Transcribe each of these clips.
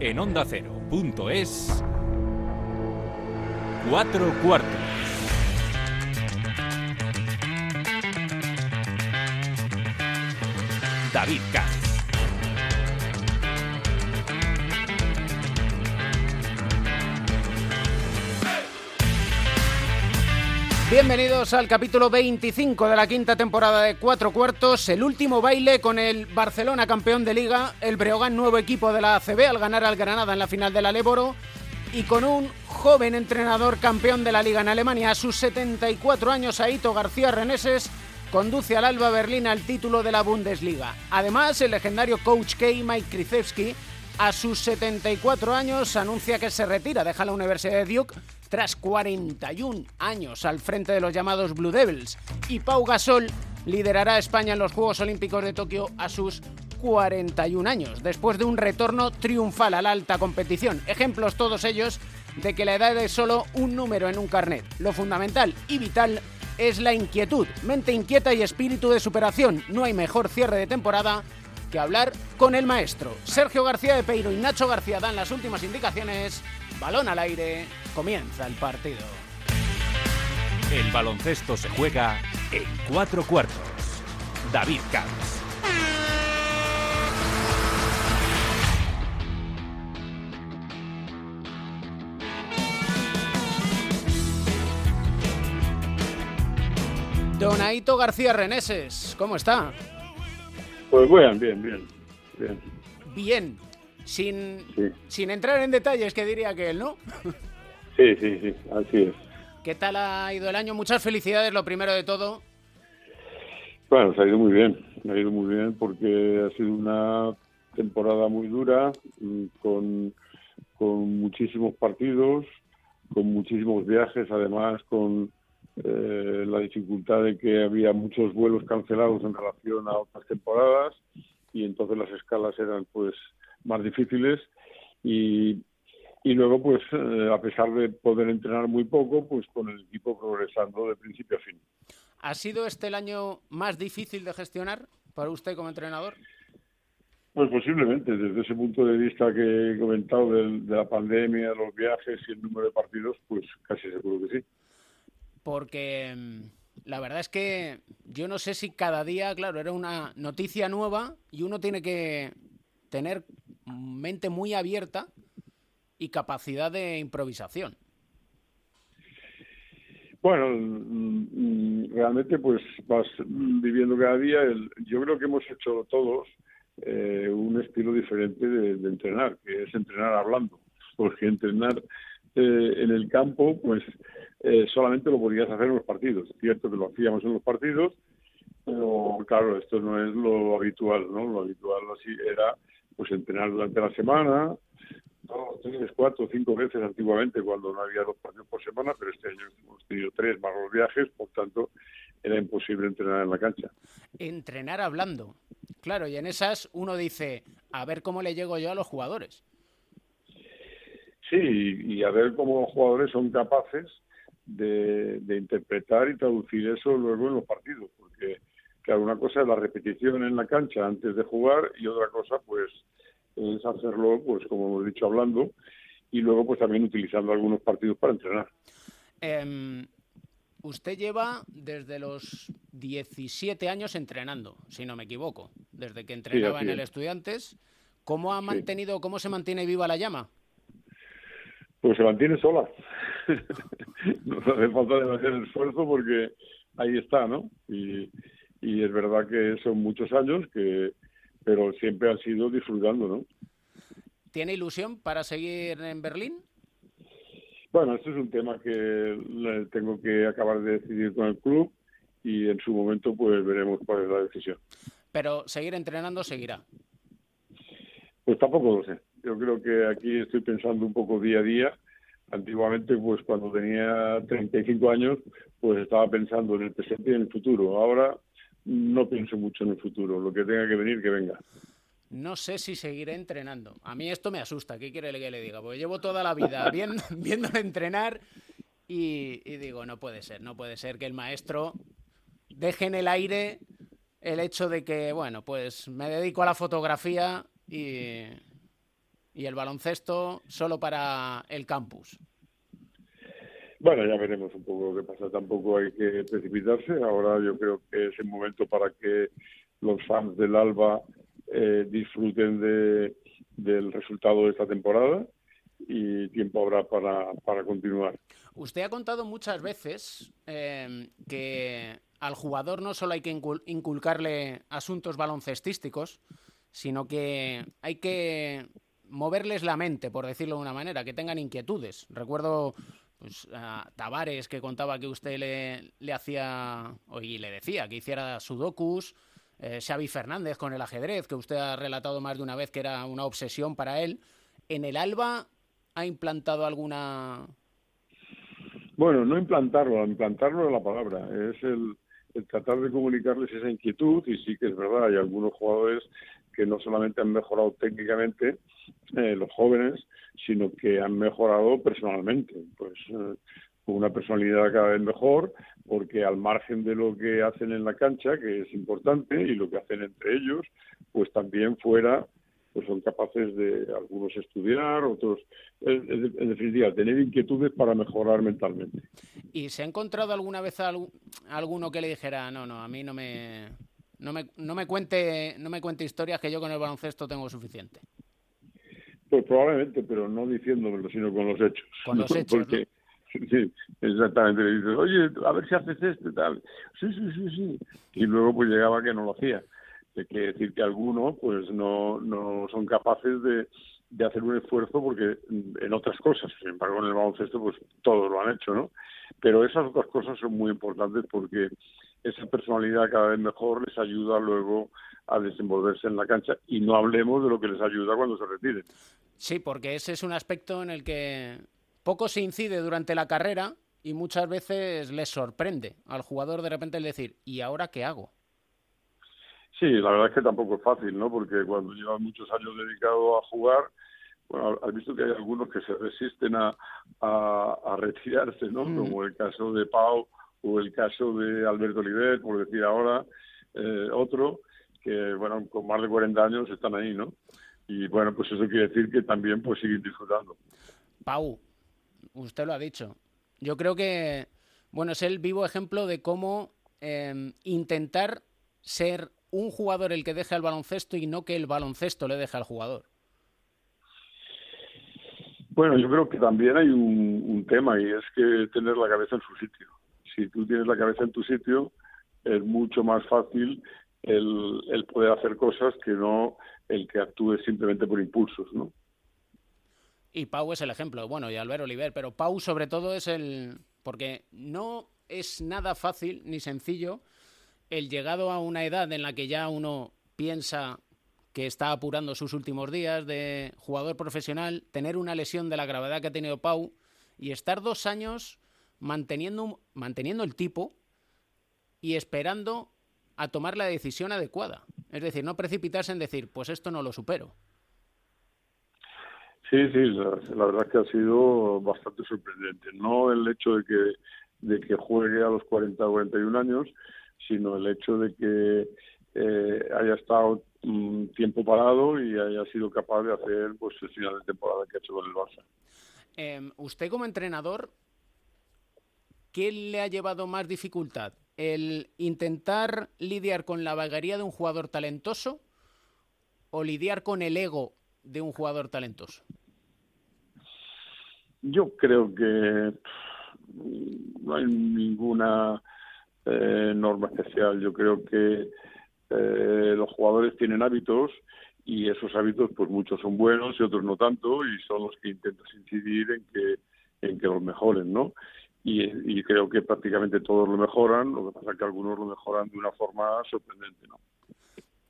En onda es Cuatro cuartos. David Katz. Bienvenidos al capítulo 25 de la quinta temporada de Cuatro Cuartos, el último baile con el Barcelona campeón de liga, el Breogán nuevo equipo de la ACB al ganar al Granada en la final del Aléboro y con un joven entrenador campeón de la liga en Alemania a sus 74 años, Aito García Reneses, conduce al Alba Berlín al título de la Bundesliga. Además, el legendario coach K. Mike Krzyzewski a sus 74 años anuncia que se retira, deja la Universidad de Duke tras 41 años al frente de los llamados Blue Devils. Y Pau Gasol liderará a España en los Juegos Olímpicos de Tokio a sus 41 años, después de un retorno triunfal a la alta competición. Ejemplos todos ellos de que la edad es solo un número en un carnet. Lo fundamental y vital es la inquietud, mente inquieta y espíritu de superación. No hay mejor cierre de temporada que hablar con el maestro. Sergio García de Peiro y Nacho García dan las últimas indicaciones. Balón al aire, comienza el partido. El baloncesto se juega en cuatro cuartos. David Camps. Donaito García Reneses, ¿cómo está? Pues bien, bien, bien. Bien. Bien. Sin, sin entrar en detalles, que diría que él, ¿no? Sí, sí, sí, así es. ¿Qué tal ha ido el año? Muchas felicidades, lo primero de todo. Bueno, se ha ido muy bien, ha ido muy bien porque ha sido una temporada muy dura, mm, con, con muchísimos partidos, con muchísimos viajes, además con eh, la dificultad de que había muchos vuelos cancelados en relación a otras temporadas y entonces las escalas eran pues más difíciles y, y luego pues eh, a pesar de poder entrenar muy poco pues con el equipo progresando de principio a fin. ¿Ha sido este el año más difícil de gestionar para usted como entrenador? Pues posiblemente, desde ese punto de vista que he comentado de, de la pandemia, los viajes y el número de partidos, pues casi seguro que sí porque mm, la verdad es que yo no sé si cada día, claro, era una noticia nueva y uno tiene que tener mente muy abierta y capacidad de improvisación. Bueno, mm, realmente pues vas viviendo cada día. yo creo que hemos hecho todos eh, un estilo diferente de, entrenar, que es entrenar hablando, porque entrenar eh, en el campo pues eh, solamente lo podías hacer en los partidos. Cierto que lo hacíamos en los partidos, pero claro, esto no es lo habitual, ¿no? Lo habitual así era pues entrenar durante la semana, dos, tres, cuatro, cinco veces antiguamente cuando no había dos partidos por semana, pero este año hemos tenido tres más los viajes, por tanto era imposible entrenar en la cancha. Entrenar hablando. Claro, y en esas uno dice, a ver cómo le llego yo a los jugadores. Sí, y a ver cómo los jugadores son capaces de, interpretar y traducir eso luego en los partidos, porque claro, una cosa es la repetición en la cancha antes de jugar y otra cosa pues es hacerlo, pues como hemos dicho, hablando y luego pues también utilizando algunos partidos para entrenar. Em, usted lleva desde los 17 años entrenando, si no me equivoco, desde que entrenaba en el Estudiantes. ¿Cómo ha mantenido, cómo se mantiene viva la llama? Pues se mantiene sola. no hace falta demasiado esfuerzo porque ahí está, ¿no? Y, y es verdad que son muchos años que pero siempre han sido disfrutando, ¿no? ¿Tiene ilusión para seguir en Berlín? Bueno, este es un tema que tengo que acabar de decidir con el club y en su momento pues veremos cuál es la decisión. Pero seguir entrenando seguirá. Pues tampoco lo sé. Yo creo que aquí estoy pensando un poco día a día. Antiguamente, pues cuando tenía 35 años, pues estaba pensando en el presente y en el futuro. Ahora no pienso mucho en el futuro. Lo que tenga que venir, que venga. No sé si seguiré entrenando. A mí esto me asusta. ¿Qué quiere que le diga? Porque llevo toda la vida viendo, viéndole entrenar y, y digo, no puede ser, no puede ser que el maestro deje en el aire el hecho de que, bueno, pues me dedico a la fotografía y, y el baloncesto solo para el campus. Bueno, ya veremos un poco que pasa. Tampoco hay que precipitarse. Ahora yo creo que es el momento para que los fans del Alba eh, disfruten de, del resultado de esta temporada y tiempo habrá para, para continuar. Usted ha contado muchas veces eh, que al jugador no solo hay que inculcarle asuntos baloncestísticos, sino que hay que moverles la mente, por decirlo de una manera, que tengan inquietudes. Recuerdo pues, Tavares que contaba que usted le, le hacía, y le decía que hiciera sudokus, eh, Xavi Fernández con el ajedrez, que usted ha relatado más de una vez que era una obsesión para él. ¿En el Alba ha implantado alguna...? Bueno, no implantarlo, implantarlo es la palabra, es el, tratar de comunicarles esa inquietud y sí que es verdad, hay algunos jugadores que no solamente han mejorado técnicamente, eh, los jóvenes, sino que han mejorado personalmente, pues eh, con una personalidad cada vez mejor, porque al margen de lo que hacen en la cancha, que es importante, y lo que hacen entre ellos, pues también fuera pues son capaces de algunos estudiar, otros, en, definitiva, tener inquietudes para mejorar mentalmente. ¿Y se ha encontrado alguna vez alguno que le dijera, no, no, a mí no me, no me, no me cuente, no me cuente historias que yo con el baloncesto tengo suficiente? Pues probablemente, pero no diciéndomelo, sino con los hechos. Con los hechos, Sí, exactamente. Le dices, oye, a ver si haces esto y tal. Sí, sí, sí, sí. Y luego pues llegaba que no lo hacía. Que decir que algunos pues no, no son capaces de, de hacer un esfuerzo porque en otras cosas, sin embargo en el baloncesto pues todos lo han hecho, ¿no? Pero esas otras cosas son muy importantes porque esa personalidad cada vez mejor les ayuda luego a desenvolverse en la cancha y no hablemos de lo que les ayuda cuando se retiren. Sí, porque ese es un aspecto en el que poco se incide durante la carrera y muchas veces les sorprende al jugador de repente el decir, ¿y ahora qué hago? Sí, la verdad es que tampoco es fácil, ¿no? Porque cuando llevas muchos años dedicado a jugar, bueno, has visto que hay algunos que se resisten a, a, retirarse, ¿no? Mm. Como el caso de Pau o el caso de Alberto Oliver, por decir ahora, eh, otro, que, bueno, con más de 40 años están ahí, ¿no? Y bueno, pues eso quiere decir que también pues siguen disfrutando. Pau, usted lo ha dicho. Yo creo que, bueno, es el vivo ejemplo de cómo eh, intentar ser un jugador el que deje al baloncesto y no que el baloncesto le deje al jugador. Bueno, yo creo que también hay un, tema y es que tener la cabeza en su sitio. Si tú tienes la cabeza en tu sitio, es mucho más fácil el, el poder hacer cosas que no el que actúe simplemente por impulsos, ¿no? Y Pau es el ejemplo, bueno, y Albert Oliver, pero Pau sobre todo es el... porque no es nada fácil ni sencillo el llegado a una edad en la que ya uno piensa que está apurando sus últimos días de jugador profesional, tener una lesión de la gravedad que ha tenido Pau y estar dos años manteniendo, manteniendo el tipo y esperando a tomar la decisión adecuada. Es decir, no precipitarse en decir, pues esto no lo supero. Sí, sí, la, verdad es que ha sido bastante sorprendente. No el hecho de que, de que juegue a los 40 o 41 años, sino el hecho de que eh, haya estado un tiempo parado y haya sido capaz de hacer pues el final de temporada que ha hecho con el Barça. Em, usted como entrenador, ¿qué le ha llevado más dificultad? ¿El intentar lidiar con la vagaría de un jugador talentoso o lidiar con el ego de un jugador talentoso? Yo creo que no hay ninguna eh, norma especial. Yo creo que eh, los jugadores tienen hábitos y esos hábitos, pues muchos son buenos y otros no tanto, y son los que intentas incidir en que en que los mejoren, ¿no? Y, creo que prácticamente todos lo mejoran, lo que pasa es que algunos lo mejoran de una forma sorprendente, ¿no?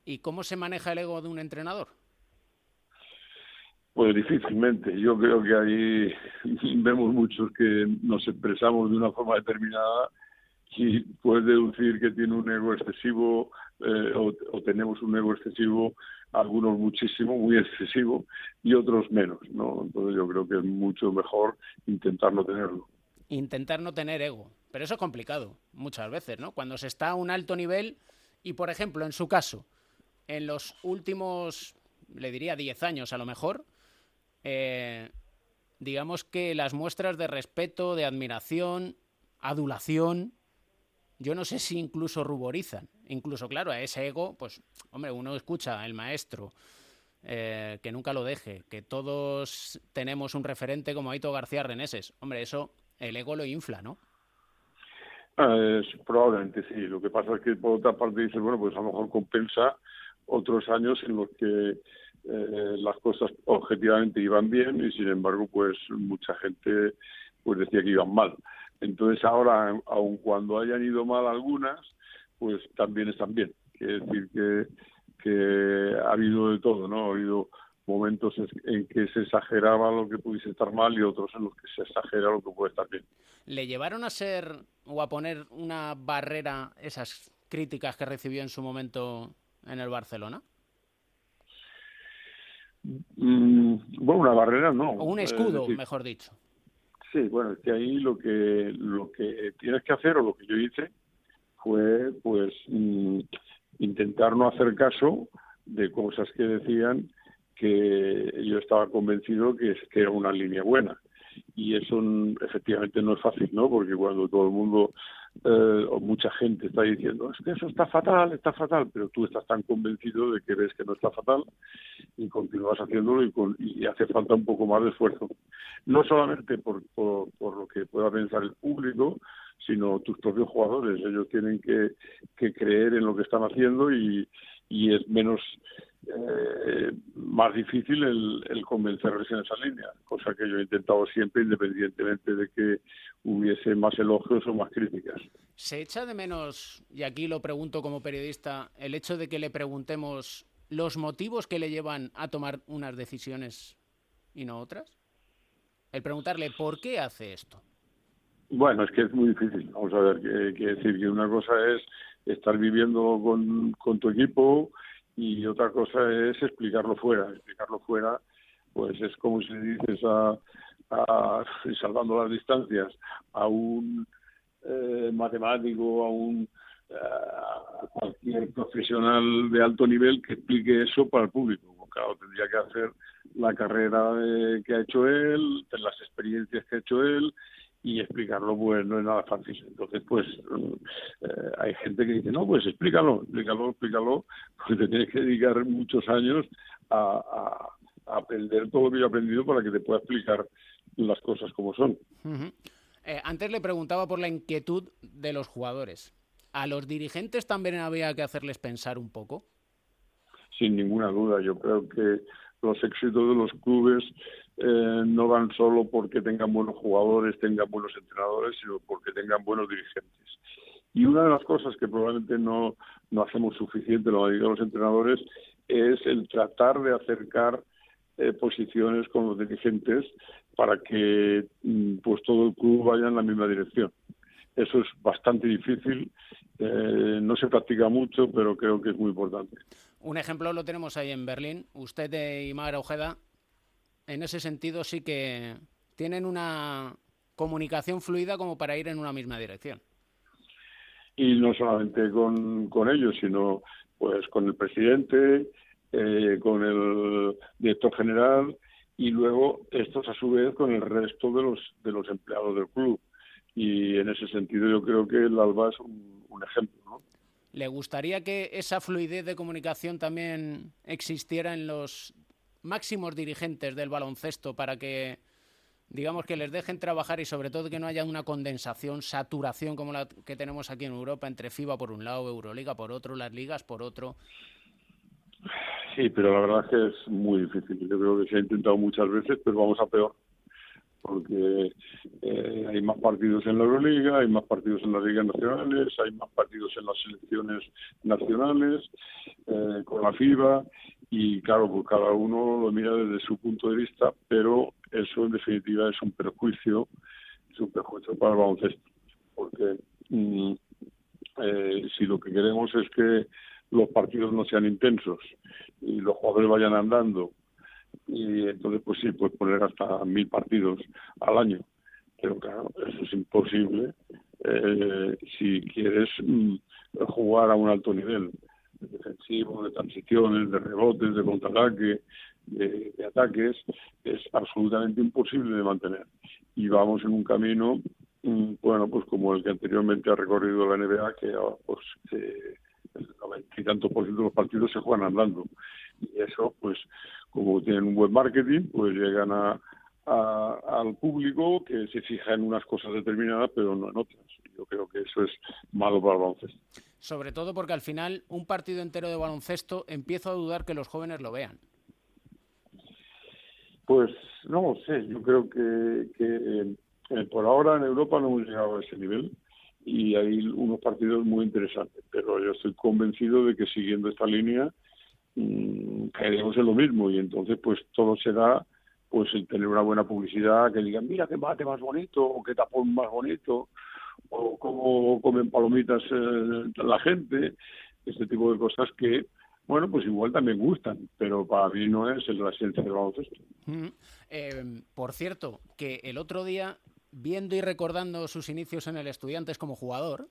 ¿Y cómo se maneja el ego de un entrenador? Pues difícilmente. Yo creo que ahí vemos muchos que nos expresamos de una forma determinada y puedes deducir que tiene un ego excesivo eh, o, tenemos un ego excesivo, algunos muchísimo, muy excesivo y otros menos, ¿no? Entonces yo creo que es mucho mejor intentar no tenerlo. Intentar no tener ego, pero eso es complicado muchas veces, ¿no? Cuando se está a un alto nivel y, por ejemplo, en su caso, en los últimos, le diría 10 años a lo mejor, eh, digamos que las muestras de respeto, de admiración, adulación, yo no sé si incluso ruborizan. Incluso, claro, a ese ego, pues, hombre, uno escucha el maestro, eh, que nunca lo deje, que todos tenemos un referente como Aito García Reneses. Hombre, eso el ego lo infla, ¿no? Ah, probablemente sí. Lo que pasa es que por otra parte dices, bueno, pues a lo mejor compensa otros años en los que eh, las cosas objetivamente iban bien y sin embargo pues mucha gente pues decía que iban mal. Entonces ahora, aun cuando hayan ido mal algunas, pues también están bien. Quiere decir que, que ha habido de todo, ¿no? Ha habido momentos en que se exageraba lo que pudiese estar mal y otros en los que se exagera lo que puede estar bien. ¿Le llevaron a ser o a poner una barrera esas críticas que recibió en su momento en el Barcelona? Mm, bueno, una barrera no. O un escudo, mejor dicho. Sí, bueno, es que ahí lo que lo que tienes que hacer o lo que yo hice fue pues mm, intentar no hacer caso de cosas que decían que yo estaba convencido que, que era una línea buena y eso efectivamente no es fácil, ¿no? Porque cuando todo el mundo eh, o mucha gente está diciendo es que eso está fatal, está fatal, pero tú estás tan convencido de que ves que no está fatal y continúas haciéndolo y, y hace falta un poco más de esfuerzo. No solamente por, por, por, lo que pueda pensar el público, sino tus propios jugadores. Ellos tienen que, que creer en lo que están haciendo y, y es menos eh, más difícil el, el, convencerles en esa línea, cosa que yo he intentado siempre, independientemente de que hubiese más elogios o más críticas. ¿Se echa de menos, y aquí lo pregunto como periodista, el hecho de que le preguntemos los motivos que le llevan a tomar unas decisiones y no otras? El preguntarle por qué hace esto. Bueno, es que es muy difícil. Vamos a ver, quiere decir que una cosa es estar viviendo con, con tu equipo y otra cosa es explicarlo fuera. Explicarlo fuera, pues es como si dices a, a salvando las distancias, a un eh, matemático, a un a cualquier profesional de alto nivel que explique eso para el público. Claro, tendría que hacer la carrera que ha hecho él, las experiencias que ha hecho él y explicarlo pues no es nada fácil. Entonces pues eh, hay gente que dice, no, pues explícalo, explícalo, explícalo, porque te tienes que dedicar muchos años a, aprender todo lo que yo he aprendido para que te pueda explicar las cosas como son. Eh, antes le preguntaba por la inquietud de los jugadores. ¿A los dirigentes también había que hacerles pensar un poco? Sin ninguna duda, yo creo que los éxitos de los clubes eh, no van solo porque tengan buenos jugadores, tengan buenos entrenadores, sino porque tengan buenos dirigentes. Y una de las cosas que probablemente no, no hacemos suficiente, lo mayoría de los entrenadores, es el tratar de acercar eh, posiciones con los dirigentes para que mm, pues todo el club vaya en la misma dirección. Eso es bastante difícil, eh, no se practica mucho, pero creo que es muy importante. Un ejemplo lo tenemos ahí en Berlín. Usted y Magra Ojeda, en ese sentido sí que tienen una comunicación fluida como para ir en una misma dirección. Y no solamente con, con ellos, sino pues con el presidente, eh, con el director general y luego estos a su vez con el resto de los de los empleados del club. Y en ese sentido yo creo que el Alba es un, un ejemplo, ¿no? ¿Le gustaría que esa fluidez de comunicación también existiera en los máximos dirigentes del baloncesto para que, digamos, que les dejen trabajar y sobre todo que no haya una condensación, saturación como la que tenemos aquí en Europa entre FIBA por un lado, Euroliga por otro, las ligas por otro? Sí, pero la verdad es que es muy difícil. Yo creo que se ha intentado muchas veces, pero vamos a peor porque eh, hay más partidos en la Euroliga, hay más partidos en las ligas nacionales, hay más partidos en las selecciones nacionales, eh, con la FIBA, y claro, pues cada uno lo mira desde su punto de vista, pero eso en definitiva es un perjuicio, es un perjuicio para el baloncesto, porque mm, eh, si lo que queremos es que los partidos no sean intensos y los jugadores vayan andando y entonces pues sí, puedes poner hasta mil partidos al año. Pero claro, eso es imposible eh, si quieres mm, jugar a un alto nivel defensivo, de transiciones, de rebotes, de contraataque, de, ataques es absolutamente imposible de mantener. Y vamos en un camino, mm, bueno, pues como el que anteriormente ha recorrido la NBA, que ah, pues eh, el noventa y tantos por ciento de los partidos se juegan andando. Y eso, pues, como tienen un buen marketing, pues llegan a, al público que se fija en unas cosas determinadas, pero no en otras. Yo creo que eso es malo para el baloncesto. Sobre todo porque al final un partido entero de baloncesto empiezo a dudar que los jóvenes lo vean. Pues no lo sé, yo creo que, eh, por ahora en Europa no hemos llegado a ese nivel y hay unos partidos muy interesantes, pero yo estoy convencido de que siguiendo esta línea caeremos en lo mismo y entonces pues todo será pues el tener una buena publicidad, que digan, mira qué mate más bonito, o qué tapón más bonito, o cómo comen palomitas eh, la gente, este tipo de cosas que, bueno, pues igual también gustan, pero para mí no es la esencia del baloncesto. Eh, por cierto, que el otro día, viendo y recordando sus inicios en el Estudiantes como jugador,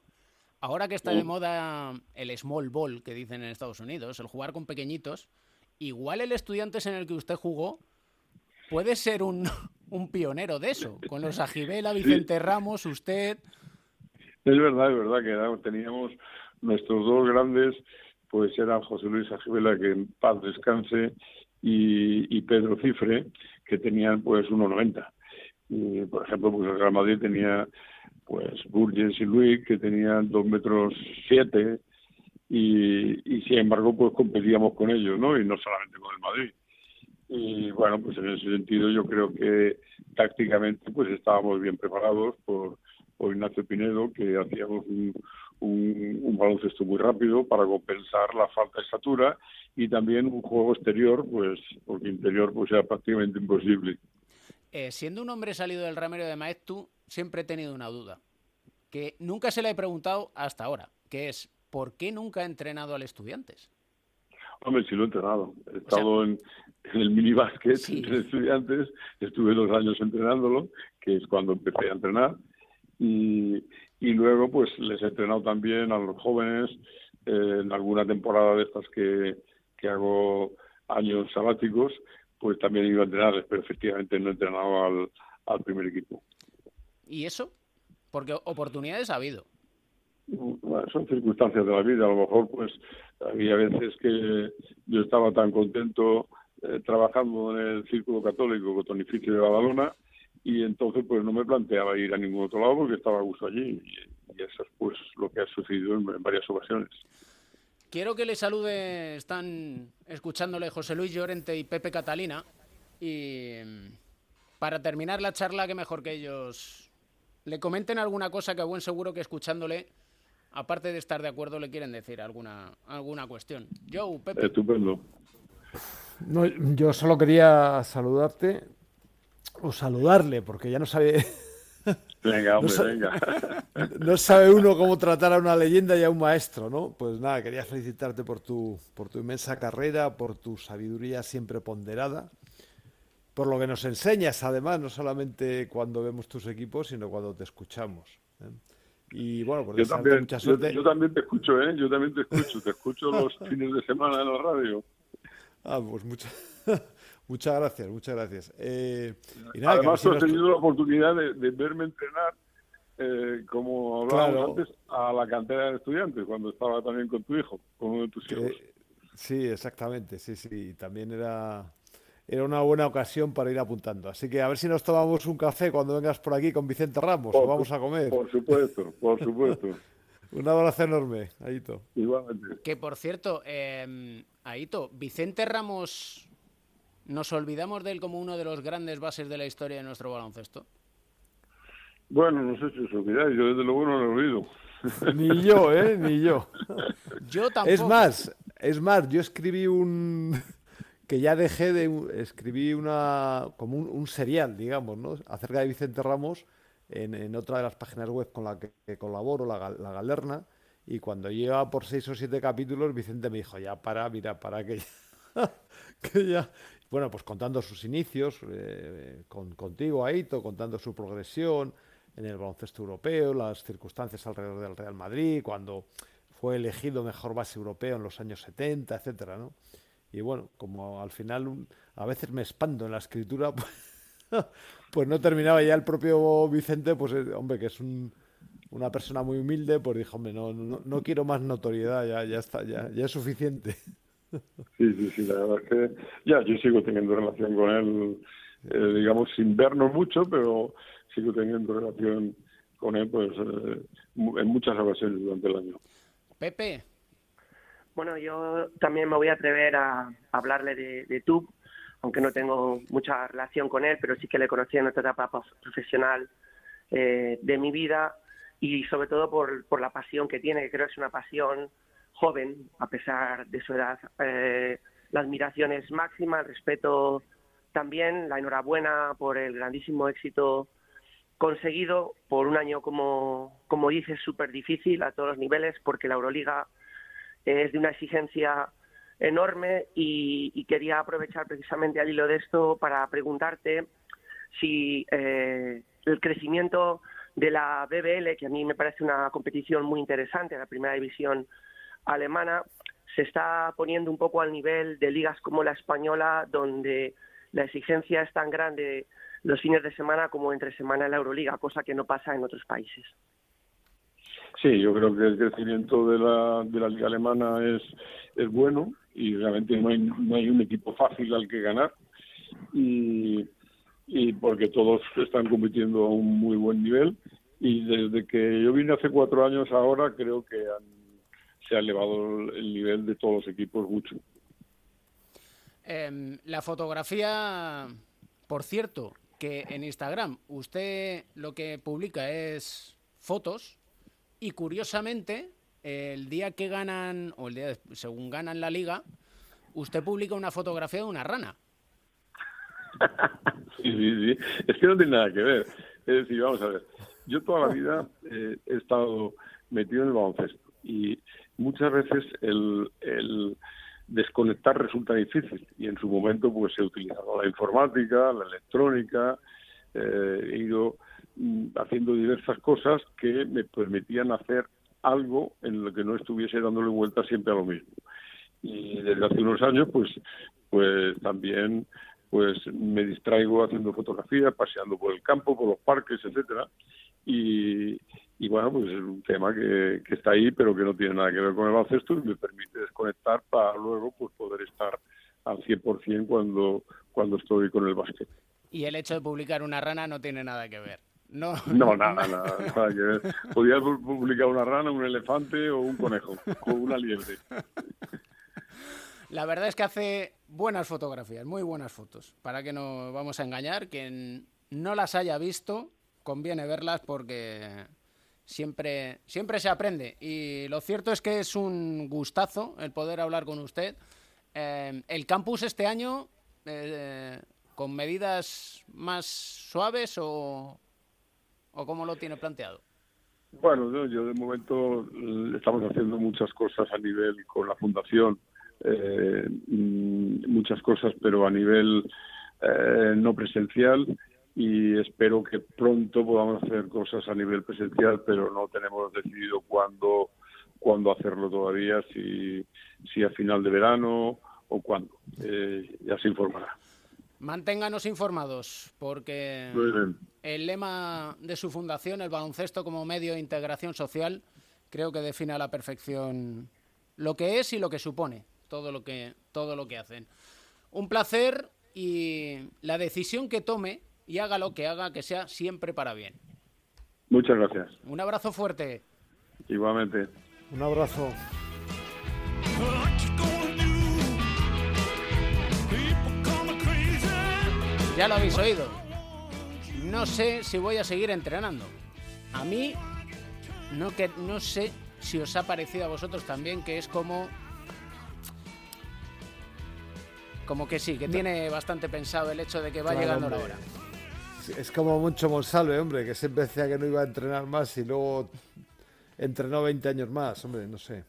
ahora que está de moda el small ball, que dicen en Estados Unidos, el jugar con pequeñitos, igual el Estudiantes en el que usted jugó puede ser un, un pionero de eso, con los Ajibela, Vicente Ramos, usted. Es verdad, es verdad que teníamos nuestros dos grandes, pues eran José Luis Ajibela, que en paz descanse, y, Pedro Cifre, que tenían pues 1,90. Y, por ejemplo, pues el Real Madrid tenía pues Burgess y Luis, que tenían 2 metros 7, y, y sin embargo pues competíamos con ellos, ¿no? Y no solamente con el Madrid y bueno pues en ese sentido yo creo que tácticamente pues estábamos bien preparados por, por Ignacio Pinedo que hacíamos un, un, baloncesto muy rápido para compensar la falta de estatura y también un juego exterior pues porque interior pues era prácticamente imposible eh, siendo un hombre salido del ramero de Maestu siempre he tenido una duda que nunca se le he preguntado hasta ahora que es ¿por qué nunca ha entrenado al Estudiantes? Hombre, sí lo he entrenado. He estado en, el minibásquet sí. entre estudiantes, estuve dos años entrenándolo, que es cuando empecé a entrenar, y, y luego pues les he entrenado también a los jóvenes eh, en alguna temporada de estas que, que hago años sabáticos, pues también he ido a entrenarles, pero efectivamente no he entrenado al, al primer equipo. ¿Y eso? Porque oportunidades ha habido son circunstancias de la vida. A lo mejor, pues, había veces que yo estaba tan contento eh, trabajando en el Círculo Católico Cotonificio de Badalona y entonces, pues, no me planteaba ir a ningún otro lado porque estaba a gusto allí. Y, eso es, pues, lo que ha sucedido en, varias ocasiones. Quiero que le salude, están escuchándole José Luis Llorente y Pepe Catalina. Y para terminar la charla, que mejor que ellos le comenten alguna cosa que a buen seguro que escuchándole aparte de estar de acuerdo, le quieren decir alguna, alguna cuestión. Joe, Pepe. Estupendo. No, yo solo quería saludarte o saludarle, porque ya no sabe. Venga, hombre, venga. No sabe uno cómo tratar a una leyenda y a un maestro, ¿no? Pues nada, quería felicitarte por tu, por tu inmensa carrera, por tu sabiduría siempre ponderada, por lo que nos enseñas, además, no solamente cuando vemos tus equipos, sino cuando te escuchamos. ¿eh? Y bueno, pues yo también, yo, también te escucho, ¿eh? Yo también te escucho, te escucho los fines de semana en la radio. Ah, pues muchas muchas gracias, muchas gracias. Eh, y nada, Además, has tenido la oportunidad de, verme entrenar, eh, como hablábamos antes, a la cantera de estudiantes, cuando estaba también con tu hijo, con uno de tus hijos. sí, exactamente, sí, sí. También era era una buena ocasión para ir apuntando. Así que a ver si nos tomamos un café cuando vengas por aquí con Vicente Ramos o vamos a comer. Por supuesto, por supuesto. un abrazo enorme, Aito. Igualmente. Que por cierto, eh, Aito, Vicente Ramos, ¿nos olvidamos de él como uno de los grandes bases de la historia de nuestro baloncesto? Bueno, no sé si os olvidáis, yo desde luego no lo he oído. Ni yo, ¿eh? Ni yo. Yo tampoco. Es más, es más, yo escribí un que ya dejé de escribir una como un, serial, digamos, ¿no? acerca de Vicente Ramos en, otra de las páginas web con la que, colaboro, la, Galerna, y cuando lleva por seis o siete capítulos, Vicente me dijo, ya para, mira, para que ya. Bueno, pues contando sus inicios, eh, con, contigo, Aito, contando su progresión en el baloncesto europeo, las circunstancias alrededor del Real Madrid, cuando fue elegido mejor base europeo en los años 70, etcétera, ¿no? Y bueno, como al final a veces me expando en la escritura, pues, pues, no terminaba ya el propio Vicente, pues eh, hombre, que es un, una persona muy humilde, pues dijo, hombre, no, no, quiero más notoriedad, ya, ya está, ya, ya es suficiente. Sí, sí, sí, la verdad es que ya yo sigo teniendo relación con él, eh, digamos, sin vernos mucho, pero sigo teniendo relación con él pues eh, en muchas ocasiones durante el año. Pepe. Bueno, yo también me voy a atrever a hablarle de, tú, aunque no tengo mucha relación con él, pero sí que le conocí en otra etapa profesional eh, de mi vida y sobre todo por, por la pasión que tiene, que creo que es una pasión joven, a pesar de su edad. Eh, la admiración es máxima, el respeto también, la enhorabuena por el grandísimo éxito conseguido por un año, como, como dices, súper difícil a todos los niveles, porque la Euroliga es de una exigencia enorme y, quería aprovechar precisamente al hilo de esto para preguntarte si eh, el crecimiento de la BBL, que a mí me parece una competición muy interesante, la primera división alemana, se está poniendo un poco al nivel de ligas como la española, donde la exigencia es tan grande los fines de semana como entre semana en la Euroliga, cosa que no pasa en otros países. Sí, yo creo que el crecimiento de la, de la liga alemana es, es bueno y realmente no hay, no hay un equipo fácil al que ganar y, y porque todos están compitiendo a un muy buen nivel y desde que yo vine hace cuatro años ahora creo que se ha elevado el nivel de todos los equipos mucho. Em, la fotografía, por cierto, que en Instagram usted lo que publica es fotos y curiosamente el día que ganan, o el día según ganan la liga, usted publica una fotografía de una rana. Sí, sí, sí. Es que no tiene nada que ver. Es decir, vamos a ver, yo toda la vida eh, he estado metido en el baloncesto y muchas veces el, el desconectar resulta difícil y en su momento pues he utilizado la informática, la electrónica, eh, he ido haciendo diversas cosas que me permitían hacer algo en lo que no estuviese dándole vuelta siempre a lo mismo. Y desde hace unos años pues pues también pues me distraigo haciendo fotografías, paseando por el campo, por los parques, etcétera, y, y bueno, pues es un tema que, que, está ahí, pero que no tiene nada que ver con el baloncesto y me permite desconectar para luego pues poder estar al 100% cuando, cuando estoy con el básquet. Y el hecho de publicar una rana no tiene nada que ver. No, no nada, nada, nada que ver. Podías publicar una rana, un elefante o un conejo, o una liebre. La verdad es que hace buenas fotografías, muy buenas fotos. Para que no vamos a engañar, quien no las haya visto, conviene verlas porque siempre, siempre se aprende. Y lo cierto es que es un gustazo el poder hablar con usted. Eh, el campus este año, eh, con medidas más suaves o, o cómo lo tiene planteado. Bueno, yo de momento eh, estamos haciendo muchas cosas a nivel con la fundación, mm, muchas cosas, pero a nivel no presencial y espero que pronto podamos hacer cosas a nivel presencial, pero no tenemos decidido cuándo, cuándo hacerlo todavía, si, si a final de verano o cuándo. Eh, ya se informará. Manténganos informados, porque el lema de su fundación, el baloncesto como medio de integración social, creo que define a la perfección lo que es y lo que supone todo lo que, todo lo que hacen. Un placer y la decisión que tome y haga lo que haga, que sea siempre para bien. Muchas gracias. Un abrazo fuerte. Igualmente. Un abrazo. Ya lo habéis oído. No sé si voy a seguir entrenando. A mí no que no sé si os ha parecido a vosotros también que es como como que sí, que tiene bastante pensado el hecho de que va llegando la hora es como mucho Monsalve, hombre, que siempre decía que no iba a entrenar más y luego entrenó 20 años más, hombre, no sé.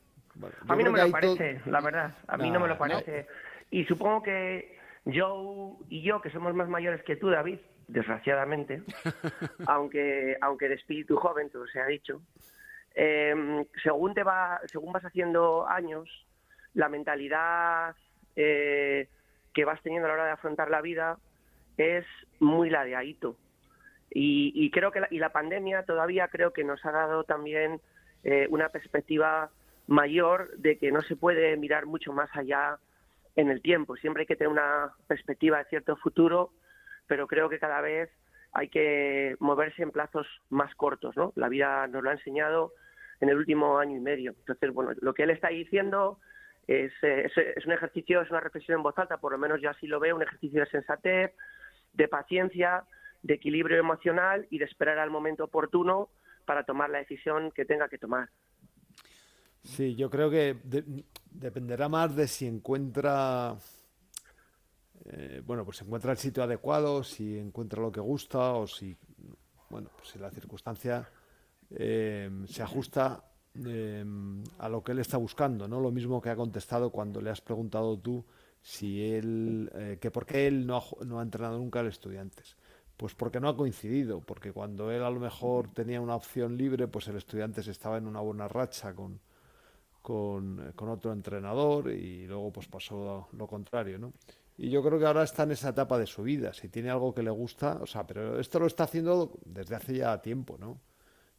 a mí no me lo parece, la verdad, a mí no me lo parece. Y supongo que Joe y yo, que somos más mayores que tú, David, desgraciadamente, aunque, aunque de espíritu joven, todo se ha dicho, em, según, te va, según vas haciendo años, la mentalidad eh, que vas teniendo a la hora de afrontar la vida es muy ladeadito. Y, y creo que la, y la pandemia todavía creo que nos ha dado también eh, una perspectiva mayor de que no se puede mirar mucho más allá en el tiempo. Siempre hay que tener una perspectiva de cierto futuro, pero creo que cada vez hay que moverse en plazos más cortos, ¿no? La vida nos lo ha enseñado en el último año y medio. Entonces, bueno, lo que él está diciendo es, es, es, un ejercicio, es una reflexión en voz alta, por lo menos yo así lo veo, un ejercicio de sensatez, de paciencia, de equilibrio emocional y de esperar al momento oportuno para tomar la decisión que tenga que tomar. Sí, yo creo que de, dependerá más de si encuentra, eh, bueno, pues encuentra el sitio adecuado, si encuentra lo que gusta o si, bueno, pues si la circunstancia eh, se ajusta eh, a lo que él está buscando, ¿no? Lo mismo que ha contestado cuando le has preguntado tú si él, que por qué él no ha, no ha entrenado nunca al estudiantes. Pues porque no ha coincidido, porque cuando él a lo mejor tenía una opción libre, pues el estudiantes estaba en una buena racha con, con, con, otro entrenador y luego pues pasó lo contrario, ¿no? Y yo creo que ahora está en esa etapa de su vida, si tiene algo que le gusta, o sea, pero esto lo está haciendo desde hace ya tiempo, ¿no?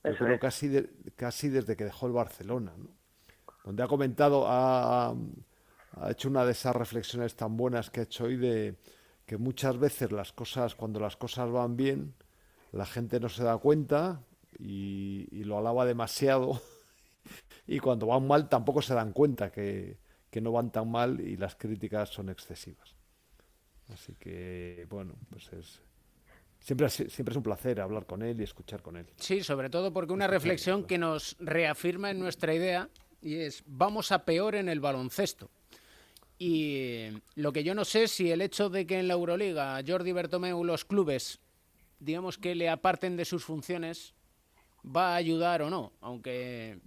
Yo Eso creo es. casi, de, casi desde que dejó el Barcelona, ¿no? Donde ha comentado, ha, ha hecho una de esas reflexiones tan buenas que ha hecho hoy de que muchas veces las cosas, cuando las cosas van bien, la gente no se da cuenta y, y lo alaba demasiado y cuando van mal tampoco se dan cuenta que, que, no van tan mal y las críticas son excesivas. Así que, bueno, pues es... Siempre, siempre es un placer hablar con él y escuchar con él. Sí, sobre todo porque una reflexión que nos reafirma en nuestra idea y es, vamos a peor en el baloncesto. Y lo que yo no sé si el hecho de que en la Euroliga Jordi Bertomeu los clubes, digamos que le aparten de sus funciones, va a ayudar o no, aunque...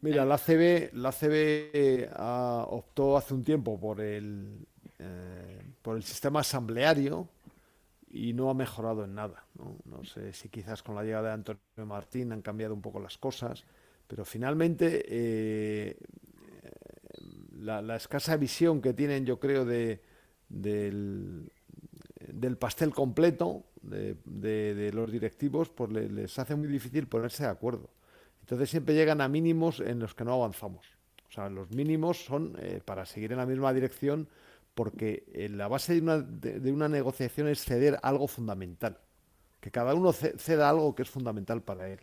Mira, la ACB, la ACB uh, optó hace un tiempo por el, eh, por el sistema asambleario y no ha mejorado en nada. ¿no? no sé si quizás con la llegada de Antonio Martín han cambiado un poco las cosas, pero finalmente eh, la, la, escasa visión que tienen, yo creo, de, del, del pastel completo de, de, de, los directivos, pues le, les hace muy difícil ponerse de acuerdo. Entonces siempre llegan a mínimos en los que no avanzamos. O sea, los mínimos son eh, para seguir en la misma dirección porque eh, la base de una, de una negociación es ceder algo fundamental. Que cada uno ceda algo que es fundamental para él.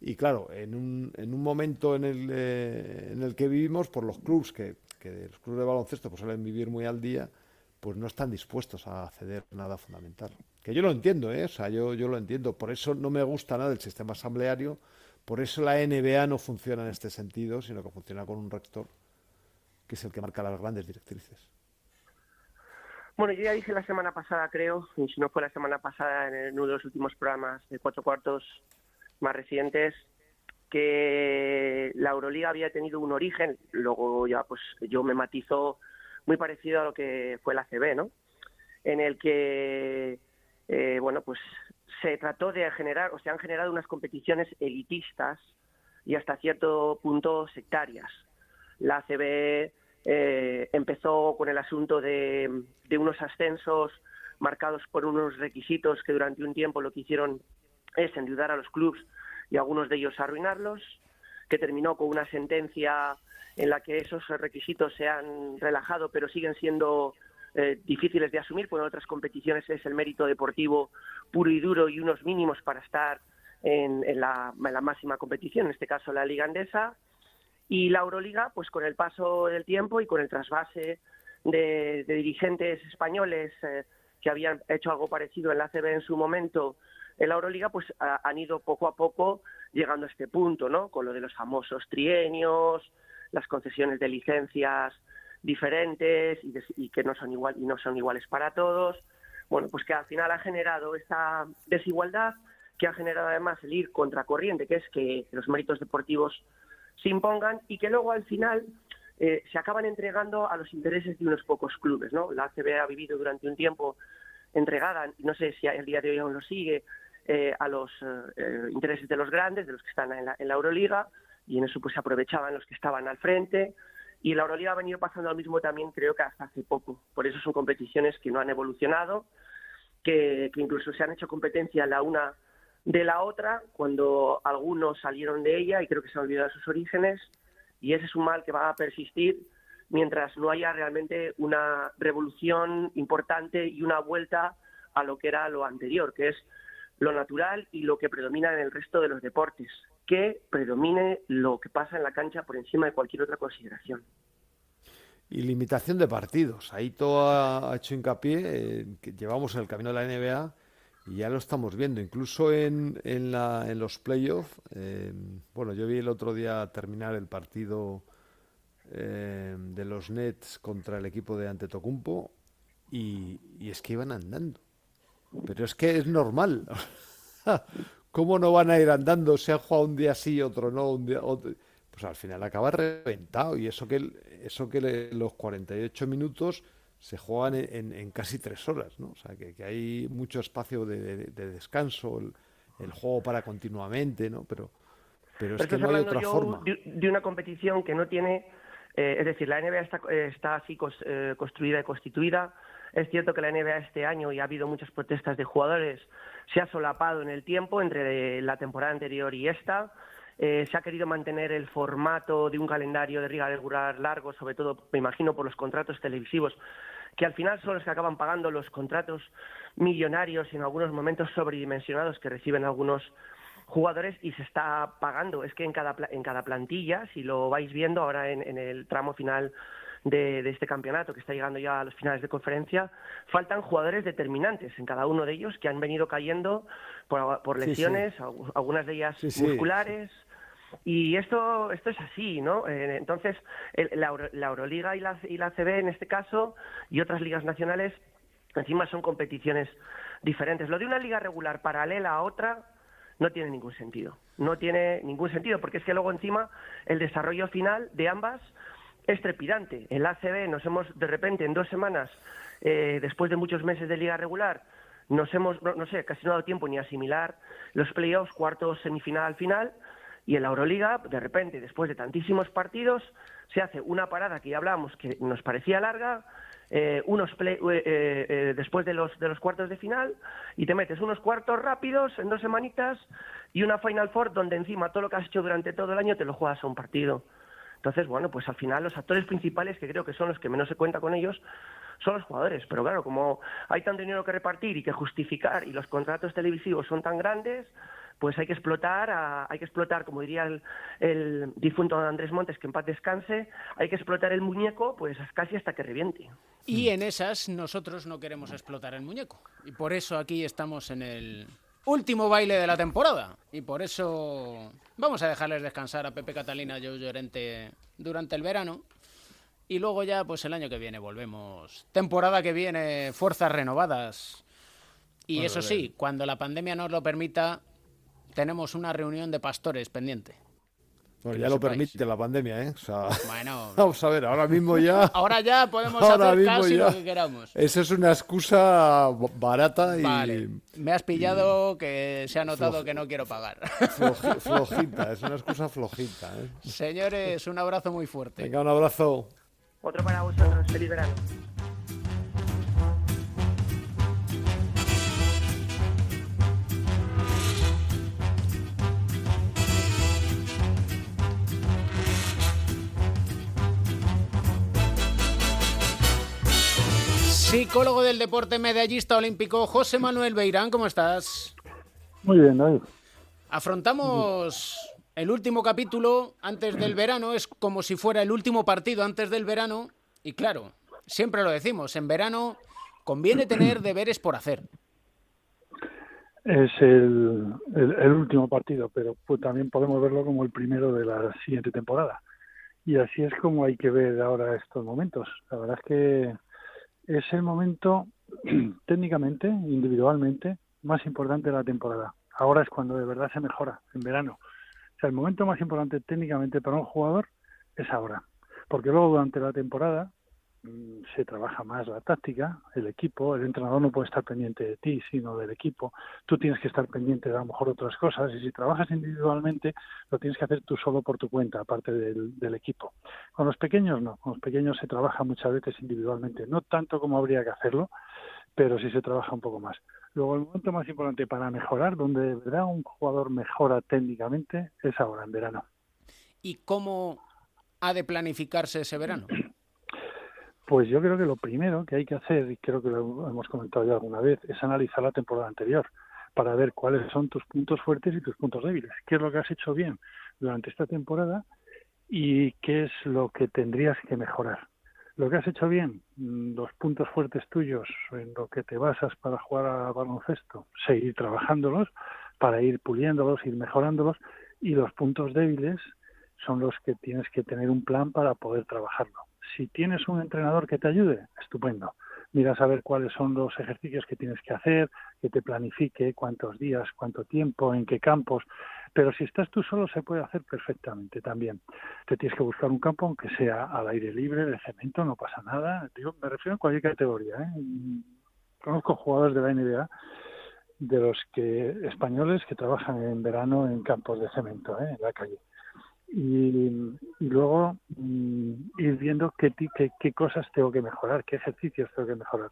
Y claro, en un, en un momento en el, eh, en el que vivimos, por los clubs que, que los clubes de baloncesto pues suelen vivir muy al día, pues no están dispuestos a ceder nada fundamental. Que yo lo entiendo, ¿eh? O sea, yo, yo lo entiendo. Por eso no me gusta nada el sistema asambleario, por eso la NBA no funciona en este sentido, sino que funciona con un rector, que es el que marca las grandes directrices. Bueno, yo ya dije la semana pasada, creo, y si no fue la semana pasada, en uno de los últimos programas de cuatro cuartos más recientes, que la Euroliga había tenido un origen, luego ya pues yo me matizo muy parecido a lo que fue la CB, ¿no? En el que, eh, bueno, pues se trató de generar, o se han generado unas competiciones elitistas y hasta cierto punto sectarias. La CB eh, empezó con el asunto de, de unos ascensos marcados por unos requisitos que durante un tiempo lo que hicieron es endeudar a los clubes y algunos de ellos arruinarlos, que terminó con una sentencia en la que esos requisitos se han relajado, pero siguen siendo eh, difíciles de asumir, porque en otras competiciones es el mérito deportivo puro y duro y unos mínimos para estar en, la, máxima competición, en este caso la Liga Andesa, y la Euroliga, pues con el paso del tiempo y con el trasvase de, dirigentes españoles eh, que habían hecho algo parecido en la CB en su momento, en la Euroliga pues han ido poco a poco llegando a este punto, ¿no? Con lo de los famosos trienios, las concesiones de licencias diferentes y, y, que no son igual y no son iguales para todos. Bueno, pues que al final ha generado esta desigualdad que ha generado además el ir contracorriente, que es que los méritos deportivos se impongan y que luego al final eh, se acaban entregando a los intereses de unos pocos clubes, ¿no? La ACB ha vivido durante un tiempo entregada, no sé si el día de hoy aún lo sigue, eh, a los eh, intereses de los grandes, de los que están en la, en la, Euroliga, y en eso pues se aprovechaban los que estaban al frente, Y la Euroliga ha venido pasando lo mismo también, creo que hasta hace poco. Por eso son competiciones que no han evolucionado, que, que incluso se han hecho competencia la una de la otra, cuando algunos salieron de ella y creo que se han olvidado sus orígenes, y ese es un mal que va a persistir mientras no haya realmente una revolución importante y una vuelta a lo que era lo anterior, que es lo natural y lo que predomina en el resto de los deportes, que predomine lo que pasa en la cancha por encima de cualquier otra consideración. Y limitación de partidos. Ahí todo ha hecho hincapié, que llevamos en el camino de la NBA y ya lo estamos viendo. Incluso en, en, la, en los playoffs, eh, bueno, yo vi el otro día terminar el partido eh, de los Nets contra el equipo de Antetokounmpo y, y es que iban andando. Pero es que es normal. ¿Cómo no van a ir andando? Se ha jugado un día sí, otro no, un día Pues al final acaba reventado. Y eso que, eso que los 48 minutos se juegan en, casi tres horas, ¿no? O sea, que, hay mucho espacio de, descanso, el, juego para continuamente, ¿no? Pero, pero es que no hay otra forma. De, una competición que no tiene... Eh, es decir, la NBA está, está así eh, construida y constituida es cierto que la NBA este año, y ha habido muchas protestas de jugadores, se ha solapado en el tiempo entre la temporada anterior y esta. Eh, se ha querido mantener el formato de un calendario de liga regular largo, sobre todo, me imagino, por los contratos televisivos, que al final son los que acaban pagando los contratos millonarios y en algunos momentos sobredimensionados que reciben algunos jugadores y se está pagando. Es que en cada, en cada plantilla, si lo vais viendo ahora en el tramo final de, este campeonato que está llegando ya a los finales de conferencia, faltan jugadores determinantes en cada uno de ellos que han venido cayendo por, lesiones, algunas de ellas musculares. Y esto, esto es así, ¿no? Eh, entonces, la, Euroliga y la, y la CB en este caso, y otras ligas nacionales, encima son competiciones diferentes. Lo de una liga regular paralela a otra no tiene ningún sentido. No tiene ningún sentido, porque es que luego encima el desarrollo final de ambas es trepidante. En la ACB nos hemos, de repente, en dos semanas, eh, después de muchos meses de liga regular, nos hemos, no, sé, casi no ha dado tiempo ni asimilar los playoffs, cuartos, semifinal, final, y en la Euroliga, de repente, después de tantísimos partidos, se hace una parada que ya hablamos que nos parecía larga, eh, unos eh, después de los, de los cuartos de final, y te metes unos cuartos rápidos en dos semanitas y una Final Four donde encima todo lo que has hecho durante todo el año te lo juegas a un partido. Entonces, bueno, pues al final los actores principales, que creo que son los que menos se cuenta con ellos, son los jugadores. Pero claro, como hay tanto dinero que repartir y que justificar y los contratos televisivos son tan grandes, pues hay que explotar, hay que explotar, como diría el, difunto Andrés Montes, que en paz descanse, hay que explotar el muñeco, pues casi hasta que reviente. Y en esas nosotros no queremos explotar el muñeco. Y por eso aquí estamos en el último baile de la temporada. Y por eso vamos a dejarles descansar a Pepe Catalina y Joe Llorente durante el verano. Y luego ya, pues el año que viene volvemos. Temporada que viene, fuerzas renovadas. Y eso sí, cuando la pandemia nos lo permita, tenemos una reunión de pastores pendiente. Bueno, ya lo permite la pandemia, ¿eh? O sea, bueno, vamos a ver, ahora mismo ya. Ahora ya podemos hacer casi lo que queramos. Esa es una excusa barata y. Vale. Me has pillado que se ha notado que no quiero pagar. flojita, es una excusa flojita. ¿eh? Señores, un abrazo muy fuerte. Venga, un abrazo. Otro para vosotros, feliz verano. Psicólogo del deporte, medallista olímpico, José Manuel Beirán, ¿cómo estás? Muy bien, David. Afrontamos el último capítulo antes del verano, es como si fuera el último partido antes del verano, y claro, siempre lo decimos, en verano conviene tener deberes por hacer. Es el, último partido, pero pues, también podemos verlo como el primero de la siguiente temporada. Y así es como hay que ver ahora estos momentos. La verdad es que es el momento técnicamente, individualmente, más importante de la temporada. Ahora es cuando de verdad se mejora, en verano. O sea, el momento más importante técnicamente para un jugador es ahora. Porque luego durante la temporada se trabaja más la táctica, el equipo, el entrenador no puede estar pendiente de ti, sino del equipo. Tú tienes que estar pendiente de a lo mejor otras cosas y si trabajas individualmente lo tienes que hacer tú solo por tu cuenta, aparte del, del equipo. Con los pequeños no, con los pequeños se trabaja muchas veces individualmente, no tanto como habría que hacerlo, pero sí se trabaja un poco más. Luego, el momento más importante para mejorar, donde de verdad un jugador mejora técnicamente, es ahora, en verano. ¿Y cómo ha de planificarse ese verano? Pues yo creo que lo primero que hay que hacer, y creo que lo hemos comentado ya alguna vez, es analizar la temporada anterior para ver cuáles son tus puntos fuertes y tus puntos débiles. ¿Qué es lo que has hecho bien durante esta temporada y qué es lo que tendrías que mejorar? Lo que has hecho bien, mm, los puntos fuertes tuyos en lo que te basas para jugar a baloncesto, seguir trabajándolos para ir puliéndolos, ir mejorándolos y los puntos débiles son los que tienes que tener un plan para poder trabajarlo. Si tienes un entrenador que te ayude, estupendo. Mira a saber cuáles son los ejercicios que tienes que hacer, que te planifique, cuántos días, cuánto tiempo, en qué campos. Pero si estás tú solo se puede hacer perfectamente también. Te tienes que buscar un campo aunque sea al aire libre, de cemento, no pasa nada. Me refiero a cualquier categoría. ¿eh? Conozco jugadores de la NBA de los que españoles que trabajan en verano en campos de cemento, ¿eh? en la calle y, luego mm, ir viendo qué, qué, qué cosas tengo que mejorar, qué ejercicios tengo que mejorar.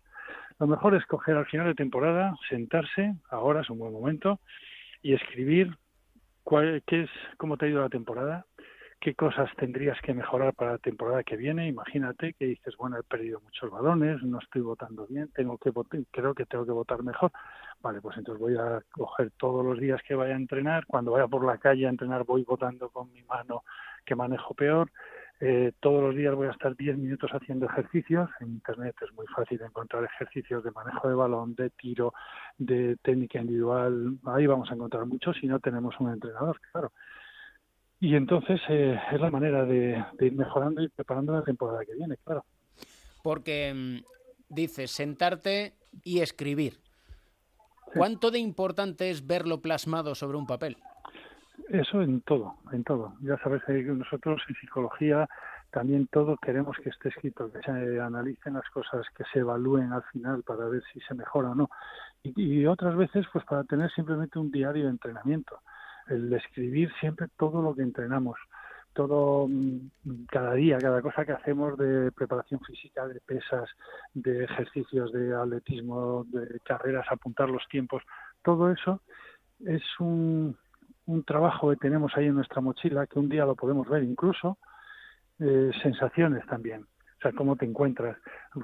Lo mejor es coger al final de temporada, sentarse, ahora es un buen momento, y escribir cuál, qué es, cómo te ha ido la temporada, qué cosas tendrías que mejorar para la temporada que viene. Imagínate que dices, bueno, he perdido muchos balones, no estoy votando bien, tengo que creo que tengo que votar mejor. Vale, pues entonces voy a coger todos los días que vaya a entrenar, cuando vaya por la calle a entrenar voy votando con mi mano que manejo peor. Eh, todos los días voy a estar 10 minutos haciendo ejercicios. En Internet es muy fácil encontrar ejercicios de manejo de balón, de tiro, de técnica individual. Ahí vamos a encontrar muchos si no tenemos un entrenador, claro. Y entonces eh, es la manera de, ir mejorando y preparando la temporada que viene, claro. Porque mm, dices sentarte y escribir. ¿Cuánto de importante es verlo plasmado sobre un papel? Eso en todo, en todo. Ya sabes que nosotros en psicología también todo queremos que esté escrito, que se analicen las cosas, que se evalúen al final para ver si se mejora o no. Y, y otras veces, pues para tener simplemente un diario de entrenamiento el escribir siempre todo lo que entrenamos, todo mm, cada día, cada cosa que hacemos de preparación física, de pesas, de ejercicios de atletismo, de carreras, apuntar los tiempos, todo eso es un, un trabajo que tenemos ahí en nuestra mochila que un día lo podemos ver incluso, eh, sensaciones también. O sea, cómo te encuentras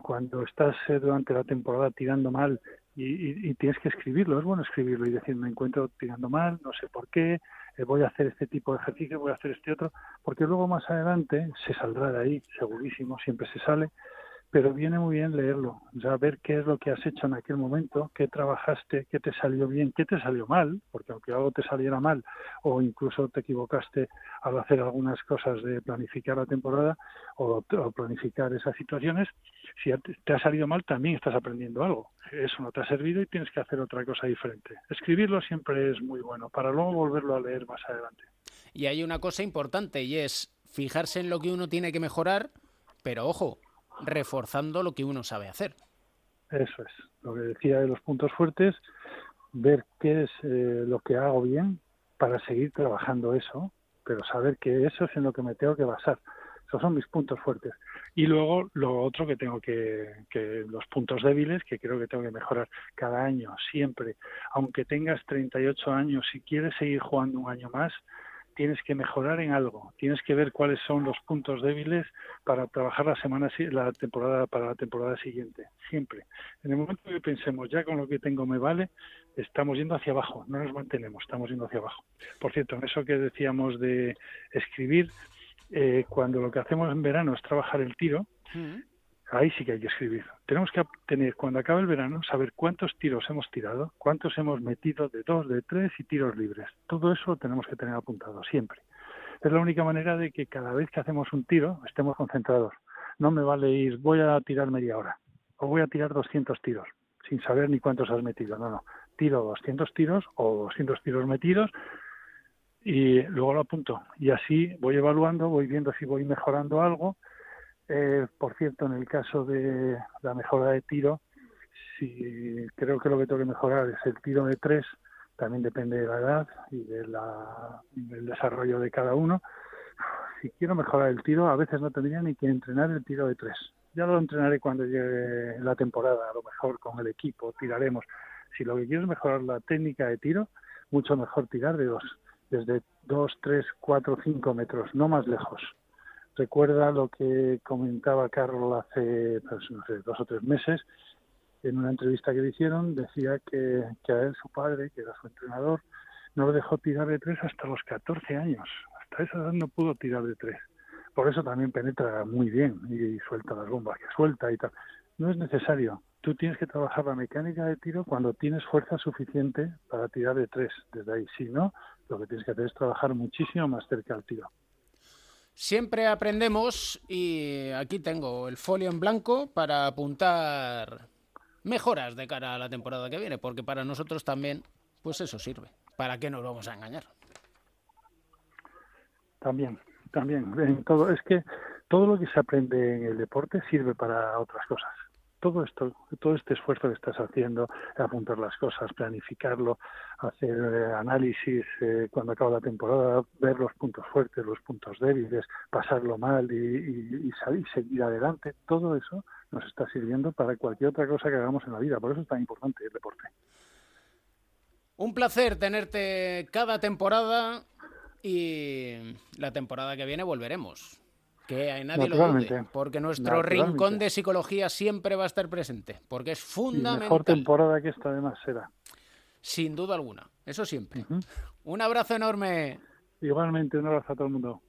cuando estás eh, durante la temporada tirando mal y, tienes que escribirlo. Es bueno escribirlo y decir, me encuentro tirando mal, no sé por qué, eh, voy a hacer este tipo de ejercicio, voy a hacer este otro, porque luego más adelante se saldrá de ahí, segurísimo, siempre se sale, pero viene muy bien leerlo, ya ver qué es lo que has hecho en aquel momento, qué trabajaste, qué te salió bien, qué te salió mal, porque aunque algo te saliera mal o incluso te equivocaste al hacer algunas cosas de planificar la temporada o, planificar esas situaciones, si te ha salido mal también estás aprendiendo algo. Eso no te ha servido y tienes que hacer otra cosa diferente. Escribirlo siempre es muy bueno para luego volverlo a leer más adelante. Y hay una cosa importante y es fijarse en lo que uno tiene que mejorar, pero ojo, reforzando lo que uno sabe hacer. Eso es, lo que decía de los puntos fuertes, ver qué es eh, lo que hago bien para seguir trabajando eso, pero saber que eso es en lo que me tengo que basar. Esos son mis puntos fuertes. Y luego lo otro que tengo que, que los puntos débiles, que creo que tengo que mejorar cada año, siempre. Aunque tengas 38 años, si quieres seguir jugando un año más, tienes que mejorar en algo, tienes que ver cuáles son los puntos débiles para trabajar la semana la temporada para la temporada siguiente, siempre. En el momento que pensemos ya con lo que tengo me vale, estamos yendo hacia abajo, no nos mantenemos, estamos yendo hacia abajo. Por cierto, en eso que decíamos de escribir, eh, cuando lo que hacemos en verano es trabajar el tiro, ahí sí que hay que escribir. Tenemos que tener, cuando acabe el verano, saber cuántos tiros hemos tirado, cuántos hemos metido de dos, de tres y tiros libres. Todo eso tenemos que tener apuntado siempre. Es la única manera de que cada vez que hacemos un tiro estemos concentrados. No me vale ir, voy a tirar media hora o voy a tirar 200 tiros sin saber ni cuántos has metido. No, no. Tiro 200 tiros o 200 tiros metidos y luego lo apunto. Y así voy evaluando, voy viendo si voy mejorando algo Eh, por cierto, en el caso de la mejora de tiro, si creo que lo que tengo que mejorar es el tiro de tres, también depende de la edad y de la, del desarrollo de cada uno. Si quiero mejorar el tiro, a veces no tendría ni que entrenar el tiro de tres. Ya lo entrenaré cuando llegue la temporada, a lo mejor con el equipo, tiraremos. Si lo que quiero es mejorar la técnica de tiro, mucho mejor tirar de dos, desde dos, tres, cuatro, cinco metros, no más lejos. Recuerda lo que comentaba Carlos hace pues, no sé, dos o tres meses, en una entrevista que le hicieron, decía que, que a él, su padre, que era su entrenador, no lo dejó tirar de tres hasta los 14 años. Hasta esa edad no pudo tirar de tres. Por eso también penetra muy bien y suelta las bombas que suelta y tal. No es necesario. Tú tienes que trabajar la mecánica de tiro cuando tienes fuerza suficiente para tirar de tres desde ahí. Si no, lo que tienes que hacer es trabajar muchísimo más cerca al tiro. Siempre aprendemos y aquí tengo el folio en blanco para apuntar mejoras de cara a la temporada que viene, porque para nosotros también, pues eso sirve. ¿Para qué nos vamos a engañar? También, también. Todo, es que todo lo que se aprende en el deporte sirve para otras cosas. Todo esto, todo este esfuerzo que estás haciendo, apuntar las cosas, planificarlo, hacer eh, análisis eh, cuando acaba la temporada, ver los puntos fuertes, los puntos débiles, pasarlo mal y, y, y salir, seguir adelante, todo eso nos está sirviendo para cualquier otra cosa que hagamos en la vida. Por eso es tan importante el deporte. Un placer tenerte cada temporada y la temporada que viene volveremos. Que nadie lo dude, porque nuestro rincón de psicología siempre va a estar presente, porque es fundamental. mejor temporada que esta además será. Sin duda alguna, eso siempre. Uh -huh. Un abrazo enorme. Igualmente, un abrazo a todo el mundo.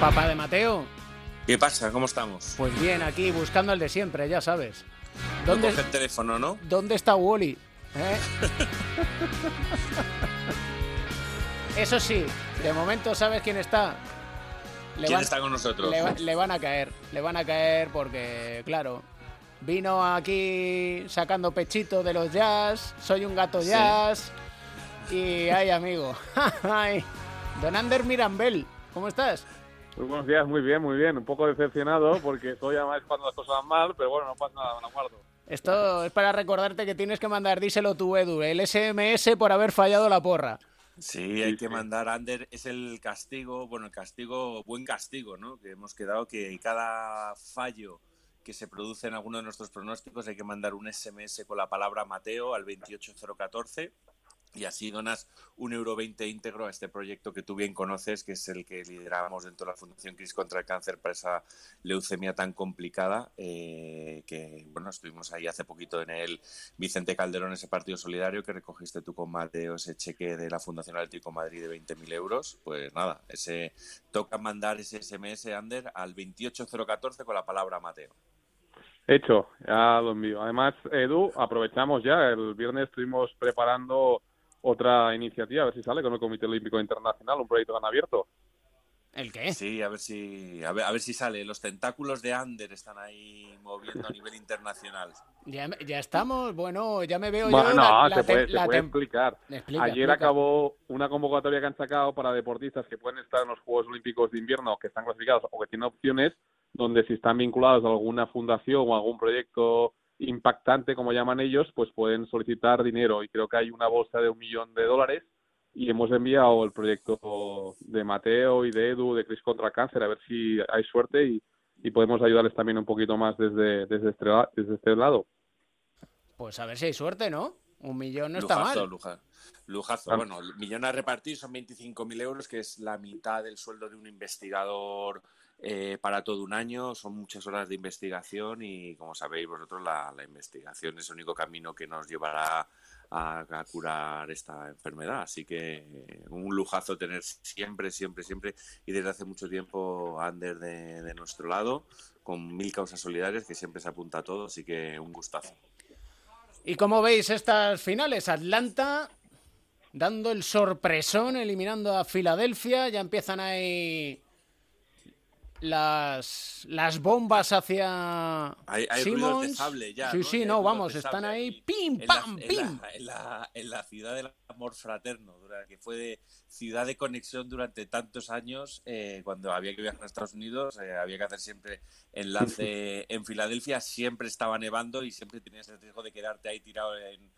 Papá de Mateo. ¿Qué pasa? ¿Cómo estamos? Pues bien, aquí buscando el de siempre, ya sabes. ¿Dónde el teléfono, no? ¿Dónde está Wally? ¿Eh? Eso sí, de momento sabes quién está. Le ¿Quién van, está con nosotros? Le, le, van a caer, le van a caer porque, claro, vino aquí sacando pechito de los jazz, soy un gato jazz. Sí. Y ay, amigo, ay, Don Ander Mirambel, ¿cómo estás? Muy buenos días, muy bien, muy bien. Un poco decepcionado porque estoy además cuando las cosas van mal, pero bueno, no pasa nada, me acuerdo. Esto es para recordarte que tienes que mandar, díselo tú, Edu, el SMS por haber fallado la porra. Sí, hay que mandar, Ander, es el castigo, bueno, el castigo, buen castigo, ¿no? Que hemos quedado que cada fallo que se produce en alguno de nuestros pronósticos hay que mandar un SMS con la palabra Mateo al 28014 y así donas un euro 20 íntegro a este proyecto que tú bien conoces, que es el que lideramos dentro de la Fundación Cris contra el Cáncer para esa leucemia tan complicada, eh, que bueno, estuvimos ahí hace poquito en el Vicente Calderón, ese partido solidario que recogiste tú con Mateo, ese cheque de la Fundación Atlético Madrid de 20.000 euros, pues nada, ese toca mandar ese SMS, Ander, al 28014 con la palabra Mateo. Hecho, ya lo envío. Además, Edu, aprovechamos ya, el viernes estuvimos preparando otra iniciativa, a ver si sale con el Comité Olímpico Internacional, un proyecto tan abierto. ¿El qué? Sí, a ver si a ver, a ver si sale. Los tentáculos de Ander están ahí moviendo a nivel internacional. Ya, ya estamos, bueno, ya me veo bueno, yo. No, la, se la puede, la se puede explicar. Explica, Ayer explica. acabó una convocatoria que han sacado para deportistas que pueden estar en los Juegos Olímpicos de Invierno, que están clasificados o que tienen opciones, donde si están vinculados a alguna fundación o algún proyecto impactante, como llaman ellos, pues pueden solicitar dinero y creo que hay una bolsa de un millón de dólares y hemos enviado el proyecto de Mateo y de Edu de Cris contra Cáncer a ver si hay suerte y, y podemos ayudarles también un poquito más desde, desde, este, desde este lado. Pues a ver si hay suerte, ¿no? Un millón no está mal. Lujazo, lujazo. Bueno, el millón a repartir son 25.000 euros, que es la mitad del sueldo de un investigador eh, para todo un año. Son muchas horas de investigación y, como sabéis vosotros, la, investigación es el único camino que nos llevará a, curar esta enfermedad. Así que un lujazo tener siempre, siempre, siempre y desde hace mucho tiempo Ander de, de nuestro lado con mil causas solidarias que siempre se apunta a todo. Así que un gustazo. ¿Y cómo veis estas finales? Atlanta dando el sorpresón, eliminando a Filadelfia. Ya empiezan ahí las, las bombas hacia hay, hay Simmons. de sable ya. Sí, ¿no? sí, no, vamos, están sable ahí, pim, en pam, la, pim. En la, en, la, en la ciudad del amor fraterno, que fue de ciudad de conexión durante tantos años, eh, cuando había que viajar a Estados Unidos, eh, había que hacer siempre enlace en Filadelfia, siempre estaba nevando y siempre tenías el riesgo de quedarte ahí tirado en,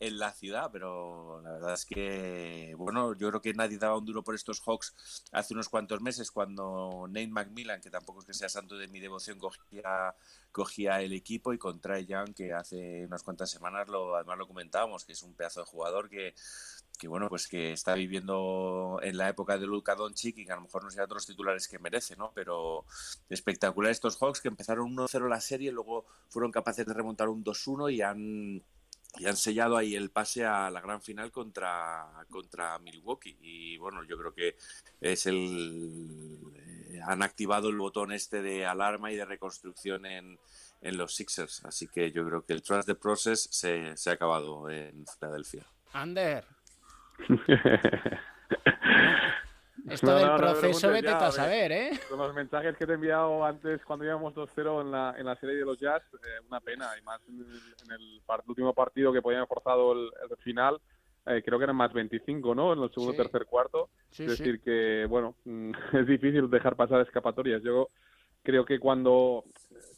en la ciudad, pero la verdad es que, bueno, yo creo que nadie daba un duro por estos Hawks hace unos cuantos meses cuando Nate McMillan, que tampoco es que sea santo de mi devoción, cogía, cogía el equipo y con Trae Young, que hace unas cuantas semanas lo, además lo comentábamos, que es un pedazo de jugador que, que bueno, pues que está viviendo en la época de Luka Doncic y que a lo mejor no sea otros titulares que merece, ¿no? Pero espectacular estos Hawks que empezaron 1-0 la serie, luego fueron capaces de remontar un 2-1 y han han sellado ahí el pase a la gran final contra, contra Milwaukee. Y bueno, yo creo que es el. eh, han activado el botón este de alarma y de reconstrucción en, en los Sixers. Así que yo creo que el Trust the Process se, se ha acabado en Filadelfia. Ander, esto No, del no, proceso vete ya, a saber, ¿eh? Con los mensajes que te he enviado antes, cuando íbamos 2-0 en la, en la serie de los Jazz, eh, una pena, y más en el, en el par- último partido que podían haber forzado el, el final, eh, creo que eran más 25, ¿no? En el segundo Sí. tercer cuarto. Sí, es sí. decir, que, bueno, mm, es difícil dejar pasar escapatorias. Yo creo que cuando,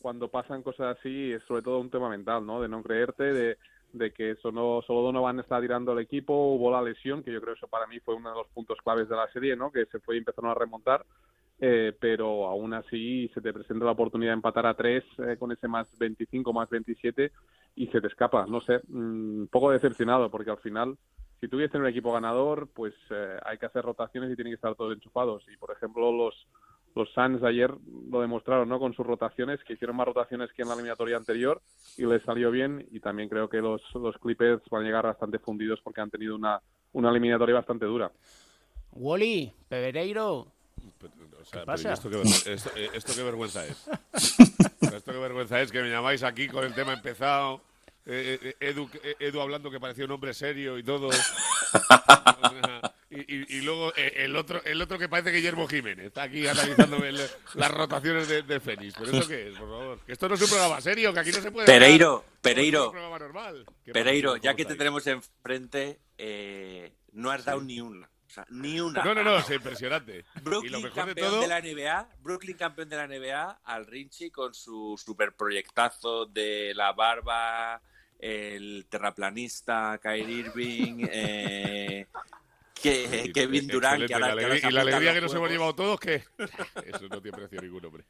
cuando pasan cosas así es sobre todo un tema mental, ¿no? De no creerte, de, de que solo, solo Donovan está tirando al equipo, hubo la lesión, que yo creo que eso para mí fue uno de los puntos claves de la serie, ¿no? Que se fue y empezaron a remontar. Eh, pero aún así se te presenta la oportunidad de empatar a tres eh, con ese más 25, más 27 y se te escapa. No sé, mm, un poco decepcionado porque al final, si tuviese un equipo ganador, pues eh, hay que hacer rotaciones y tienen que estar todos enchufados. Y por ejemplo, los, los Suns ayer lo demostraron ¿no? con sus rotaciones, que hicieron más rotaciones que en la eliminatoria anterior y les salió bien. Y también creo que los, los Clippers van a llegar bastante fundidos porque han tenido una, una eliminatoria bastante dura. Wally, Pereiro, Pero, o sea, ¿Qué pasa? ¿y esto, qué, esto- eh, esto qué vergüenza es? esto qué vergüenza es que me llamáis aquí con el tema empezado. eh, eh, Edu, eh, Edu hablando que parecía un hombre serio y todo. y, y- y luego eh, el otro el otro que parece Guillermo Jiménez. Está aquí analizándome el- las rotaciones de, de Fénix. ¿Pero esto qué es, por favor? Que esto no es un programa serio, que aquí no se puede. Pereiro, hablar Pereiro. un programa normal. ¿Qué Pereiro, ya ¿Cómo que te tenemos enfrente, eh, no has dado ni una. O sea, ni una. No, no, no, es impresionante. y lo Brooklyn de campeón todo. de la NBA, Brooklyn campeón de la NBA, al Rinchi con su super proyectazo de la barba, el terraplanista, Kyrie Irving, eh, que, Kevin. Durant, que ahora, la que ahora y la alegría que nos hemos llevado todos, ¿qué? Eso no tiene precio ningún, hombre.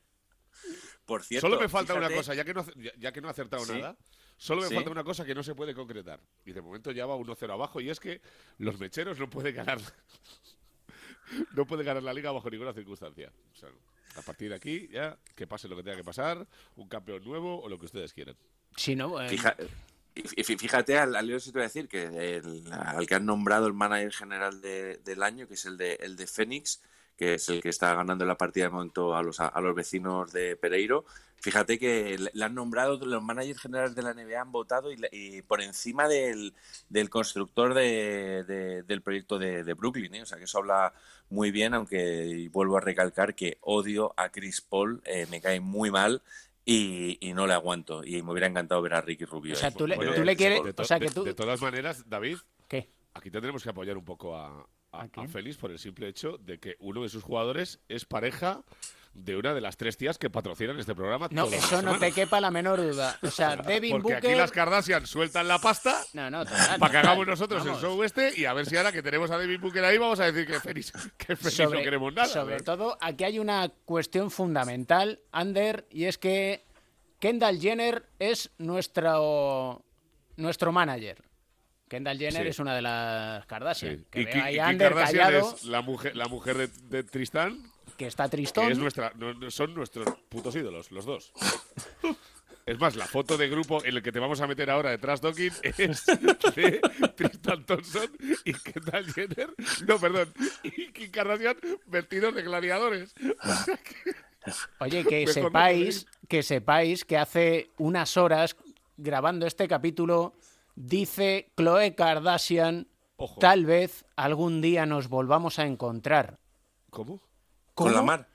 Por cierto, Solo me falta una cosa, ya que no, ya, ya que no he acertado Sí. nada, solo me Sí. falta una cosa que no se puede concretar. Y de momento ya va 1-0 abajo, y es que los mecheros no pueden ganar. no pueden ganar la liga bajo ninguna circunstancia. O sea, a partir de aquí, ya, que pase lo que tenga que pasar, un campeón nuevo o lo que ustedes quieran. si no, eh, Fija- y fí- fíjate, al, al te voy a decir que al que han nombrado el manager general de- del año, que es el de, el de Fénix, que es el que está ganando la partida de momento a los, a los vecinos de Pereiro. Fíjate que le han nombrado, los managers generales de la NBA han votado y, y por encima del, del constructor de- de- del proyecto de, de Brooklyn. ¿eh? O sea que eso habla muy bien, aunque vuelvo a recalcar que odio a Chris Paul, eh, me cae muy mal. Y, y no le aguanto. Y me hubiera encantado ver a Ricky Rubio. O sea, ahí. tú le- Porque tú le quieres- De, o sea, que tú- de todas maneras, David, ¿qué? aquí tendremos que apoyar un poco a, a, ¿A quién? a Félix por el simple hecho de que uno de sus jugadores es pareja de una de las tres tías que patrocinan este programa. No, eso no te quepa la menor duda. O sea, Devin Porque Booker... aquí las Kardashian sueltan la pasta No, no, total, para que hagamos nosotros Vamos. el show este y a ver si ahora que tenemos a David Booker ahí vamos a decir que Félix, que Félix no queremos nada. sobre todo, aquí hay una cuestión fundamental, Ander, y es que Kendall Jenner es nuestro, nuestro manager. Kendall Jenner Sí. es una de las Kardashian. Sí. Que Y, veo Ki- ahí y Kim Ander Kardashian callado, es la mujer, la mujer de, de Tristán, que está que tristón. es nuestra, son nuestros putos ídolos, los dos. Es más, la foto de grupo en el que te vamos a meter ahora detrás, Docking, es de Tristan Thompson y Kendall Jenner. No, perdón. Y Kim Kardashian vestidos de gladiadores. O sea que- Oye, que Mejor no sepáis, que sepáis que hace unas horas, grabando este capítulo, dice Chloe Kardashian, Ojo. tal vez algún día nos volvamos a encontrar. ¿Cómo? Con la mar.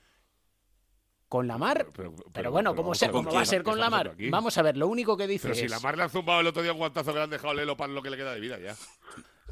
¿Con la mar? Pero, Pero, pero- bueno, pero ¿cómo, vamos se- a ver, cómo ¿qué va a ser con la mar? Vamos a ver, lo único que dice Pero si es... la mar le han zumbado el otro día un guantazo que le han dejado a Lelo para lo que le queda de vida ya.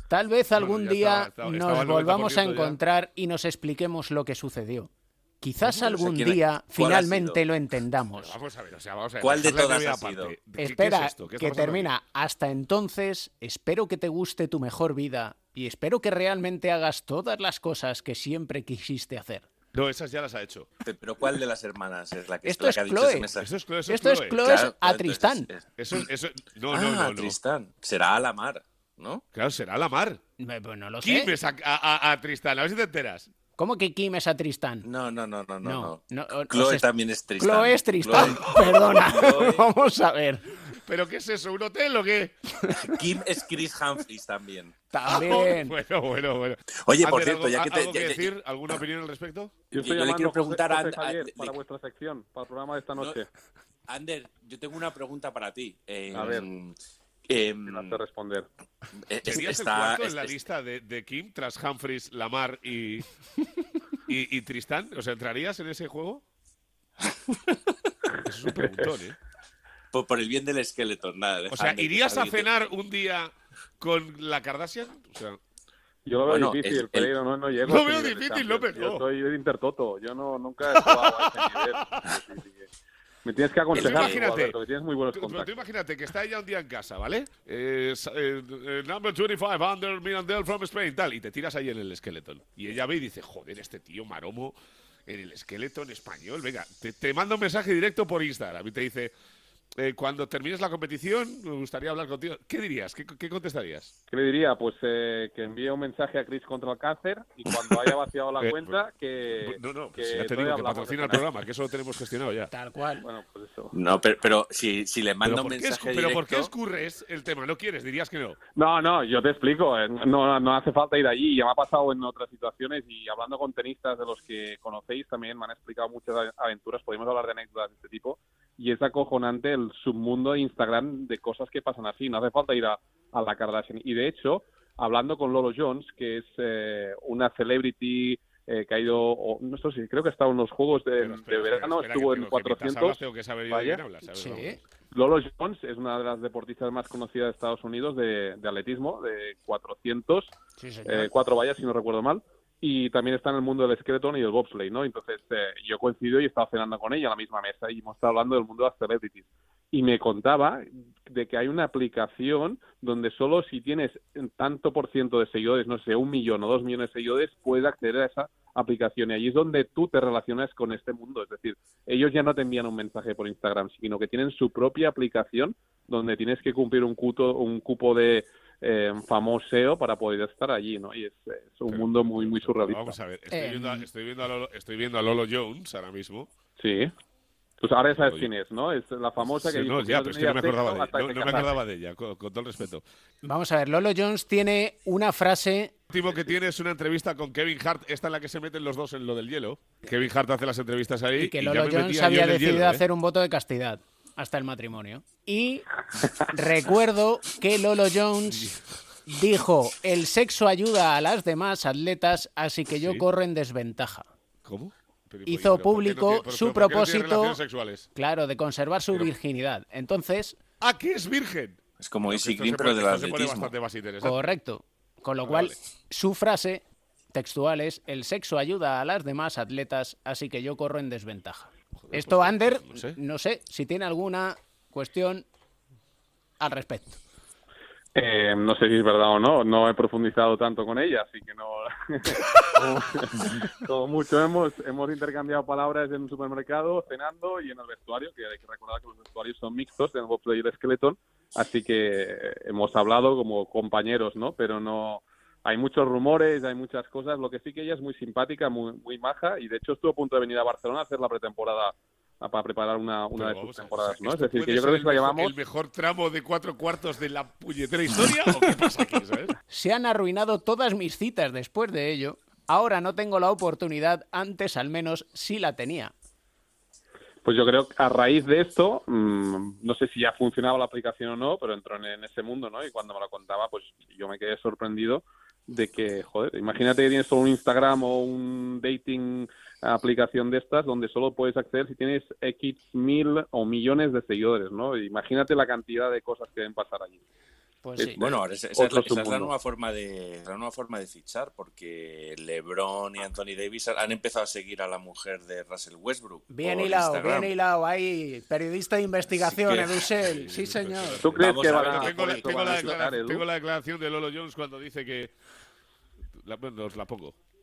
Tal vez algún día estaba- estaba- nos volvamos a 90% ya. encontrar y nos expliquemos lo que sucedió. Quizás algún ¿quién- día finalmente lo entendemos. Pero vamos a ver, o sea, vamos a ver. ¿Cuál de todas ha sido? aparte. ¿Qué- qué Espera, es esto? ¿Qué está que termina. Hasta entonces, espero que te guste tu mejor vida y espero que realmente hagas todas las cosas que siempre quisiste hacer. No, esas ya las ha hecho. Pe- Pero ¿cuál de las hermanas es la que, Esto la es que ha dicho Chloe. ese mensaje? Eso es Chloe, eso Esto es Chloe. Chloe Claro, a Tristán. es- Eso, eso, no, ah, no, no, no. Tristán. Será a la mar, ¿no? Claro, será la mar. Pues no lo Kim sé. es a, a- a- a Tristán, a ver si te enteras. ¿Cómo que Kim es a Tristán? No, no, no, no, no. No, no. Chloe también es Tristán. Chloe es Tristán. Chloe- Perdona. Chloe- Vamos a ver. ¿Pero qué es eso? ¿Un hotel o qué? Kim es Chris Humphries también. También. Bueno, bueno, bueno. Oye, por cierto, ¿algo- ya que te- ¿algo ya- que ya- decir? ¿Alguna opinión al respecto? Yo estoy yo le quiero José- preguntar a José a- para vuestra sección, para el programa de esta No, noche. Ander, yo tengo una pregunta para ti. Eh, A ver. eh, Sin hacer responder. eh, es- ¿Serías está- el cuarto en la es- lista de, de Kim tras Humphries, Lamar y, y, y Tristán? O sea, ¿entrarías en ese juego? Eso es un preguntón, ¿eh? Por, por el bien del esqueleto, nada. O sea, ¿irías a cenar un día con la Kardashian? O sea, Yo lo veo Bueno, difícil, el- Pereiro, no, no llego. Lo veo difícil. López. Yo soy de Intertoto, yo no, nunca he jugado a ese nivel. Me tienes que aconsejar, imagínate, Alberto, que tienes muy buenos tú, pero tú contactos. imagínate que está ella un día en casa, ¿vale? Eh, eh, eh, number 25, under Mirandel from Spain, tal, y te tiras ahí en el skeleton. Y ella ve y dice, joder, este tío maromo en el skeleton español. Venga, te, te manda un mensaje directo por Instagram y te dice, eh, cuando termines la competición, me gustaría hablar contigo. ¿Qué dirías? ¿Qué, qué contestarías? ¿Qué le diría? Pues eh, que envíe un mensaje a Chris contra el cáncer y cuando haya vaciado la Eh, cuenta, que. no, no, que pues ya te digo que patrocina el programa, que eso lo tenemos gestionado ya. Tal cual. Bueno, pues eso. No, pero, pero si, si le manda Pero un ¿por, qué, mensaje escu- pero ¿por qué directo- escurres el tema? ¿No quieres? Dirías que no. No, no, yo te explico. eh, No, no hace falta ir allí. Ya me ha pasado en otras situaciones y hablando con tenistas de los que conocéis también me han explicado muchas aventuras. Podemos hablar de anécdotas de este tipo. Y es acojonante el submundo de Instagram de cosas que pasan así. No hace falta ir a, a la Kardashian. Y de hecho, hablando con Lolo Jones, que es eh, una celebrity eh, que ha ido, o, no sé si creo que ha estado en los Juegos de, Pero verano, espera, estuvo que en tengo que mientras 400. hablas tengo que. Vamos. Lolo Jones es una de las deportistas más conocidas de Estados Unidos de, de atletismo, de 400, Sí, eh, cuatro vallas, si no recuerdo mal. Y también está en el mundo del skeleton y del bobsleigh, ¿no? Entonces, eh, yo coincido y he estado cenando con ella a la misma mesa y hemos estado hablando del mundo de las. Y me contaba de que hay una aplicación donde solo si tienes tanto por ciento de seguidores, no sé, un millón o dos millones de seguidores, puedes acceder a esa aplicación. Y allí es donde tú te relacionas con este mundo. Es decir, ellos ya no te envían un mensaje por Instagram, sino que tienen su propia aplicación donde tienes que cumplir un, cuto, un cupo de eh, famoseo para poder estar allí, ¿no? Y es, es un Pero- mundo muy, muy surrealista. Vamos a ver, estoy, viendo, a, estoy, viendo a Lolo, estoy viendo a Lolo Jones ahora mismo. Sí. Pues ahora sabes quién es, ¿no? Es la famosa que Sí, no, ya, pero es que no me acordaba de. No, no me acordaba de ella, con, con todo el respeto. Vamos a ver, Lolo Jones tiene una frase. El último que tiene es una entrevista con Kevin Hart, esta en la que se meten los dos en lo del hielo. Kevin Hart hace las entrevistas ahí. Y que ya Lolo Jones había decidido hielo, ¿eh? hacer un voto de castidad hasta el matrimonio. Y recuerdo que Lolo Jones dijo: el sexo ayuda a las demás atletas, así que yo Sí. corro en desventaja. ¿Cómo? Pero, Hizo pero ¿por qué no público tiene- pero- su pero ¿por qué no propósito-? Claro, de conservar su Pero- virginidad. Entonces, Ah, que es virgen. Es como Easy Green, pero del atletismo. correcto. Con lo Ah, cual, vale. su frase textual es: el sexo ayuda a las demás atletas, así que yo corro en desventaja. Esto, pues, Ander, no sé. no sé si tiene alguna cuestión al respecto. Eh, no sé si es verdad o no, no he profundizado tanto con ella, así que no. como, como mucho hemos, hemos intercambiado palabras en un supermercado, cenando y en el vestuario, que hay que recordar que los vestuarios son mixtos, en y el skeleton, así que hemos hablado como compañeros, ¿no? Pero no. Hay muchos rumores, hay muchas cosas. Lo que sí que ella es muy simpática, muy, muy maja, y de hecho estuvo a punto de venir a Barcelona a hacer la pretemporada para preparar una, una de sus temporadas, o sea, ¿no? Es ¿esto decir, que yo creo que la el mejor- llamamos. ¿El mejor tramo de cuatro cuartos de la puñetera historia o qué pasa aquí, sabes? Se han arruinado todas mis citas después de ello. Ahora no tengo la oportunidad, antes al menos sí la tenía. Pues yo creo que a raíz de esto, mm, no sé si ya funcionaba la aplicación o no, pero entró en, en ese mundo, ¿no? Y cuando me lo contaba, pues yo me quedé sorprendido de que, joder, imagínate que tienes solo un Instagram o un dating aplicación de estas donde solo puedes acceder si tienes X mil o millones de seguidores, ¿no? Imagínate la cantidad de cosas que deben pasar allí. Pues Es- sí. Bueno, ahora esa, esa es, la, esa es la submundo. nueva forma de la nueva forma de fichar, porque LeBron y Anthony Davis han empezado a seguir a la mujer de Russell Westbrook. Bien hilado, Instagram. bien hilado. Ahí, periodista de investigación, que- Edusel. Sí, señor. ¿Tú crees Vamos que a ver, la, tengo la declaración de Lolo Jones cuando dice que. La, bueno, os la pongo. Uh.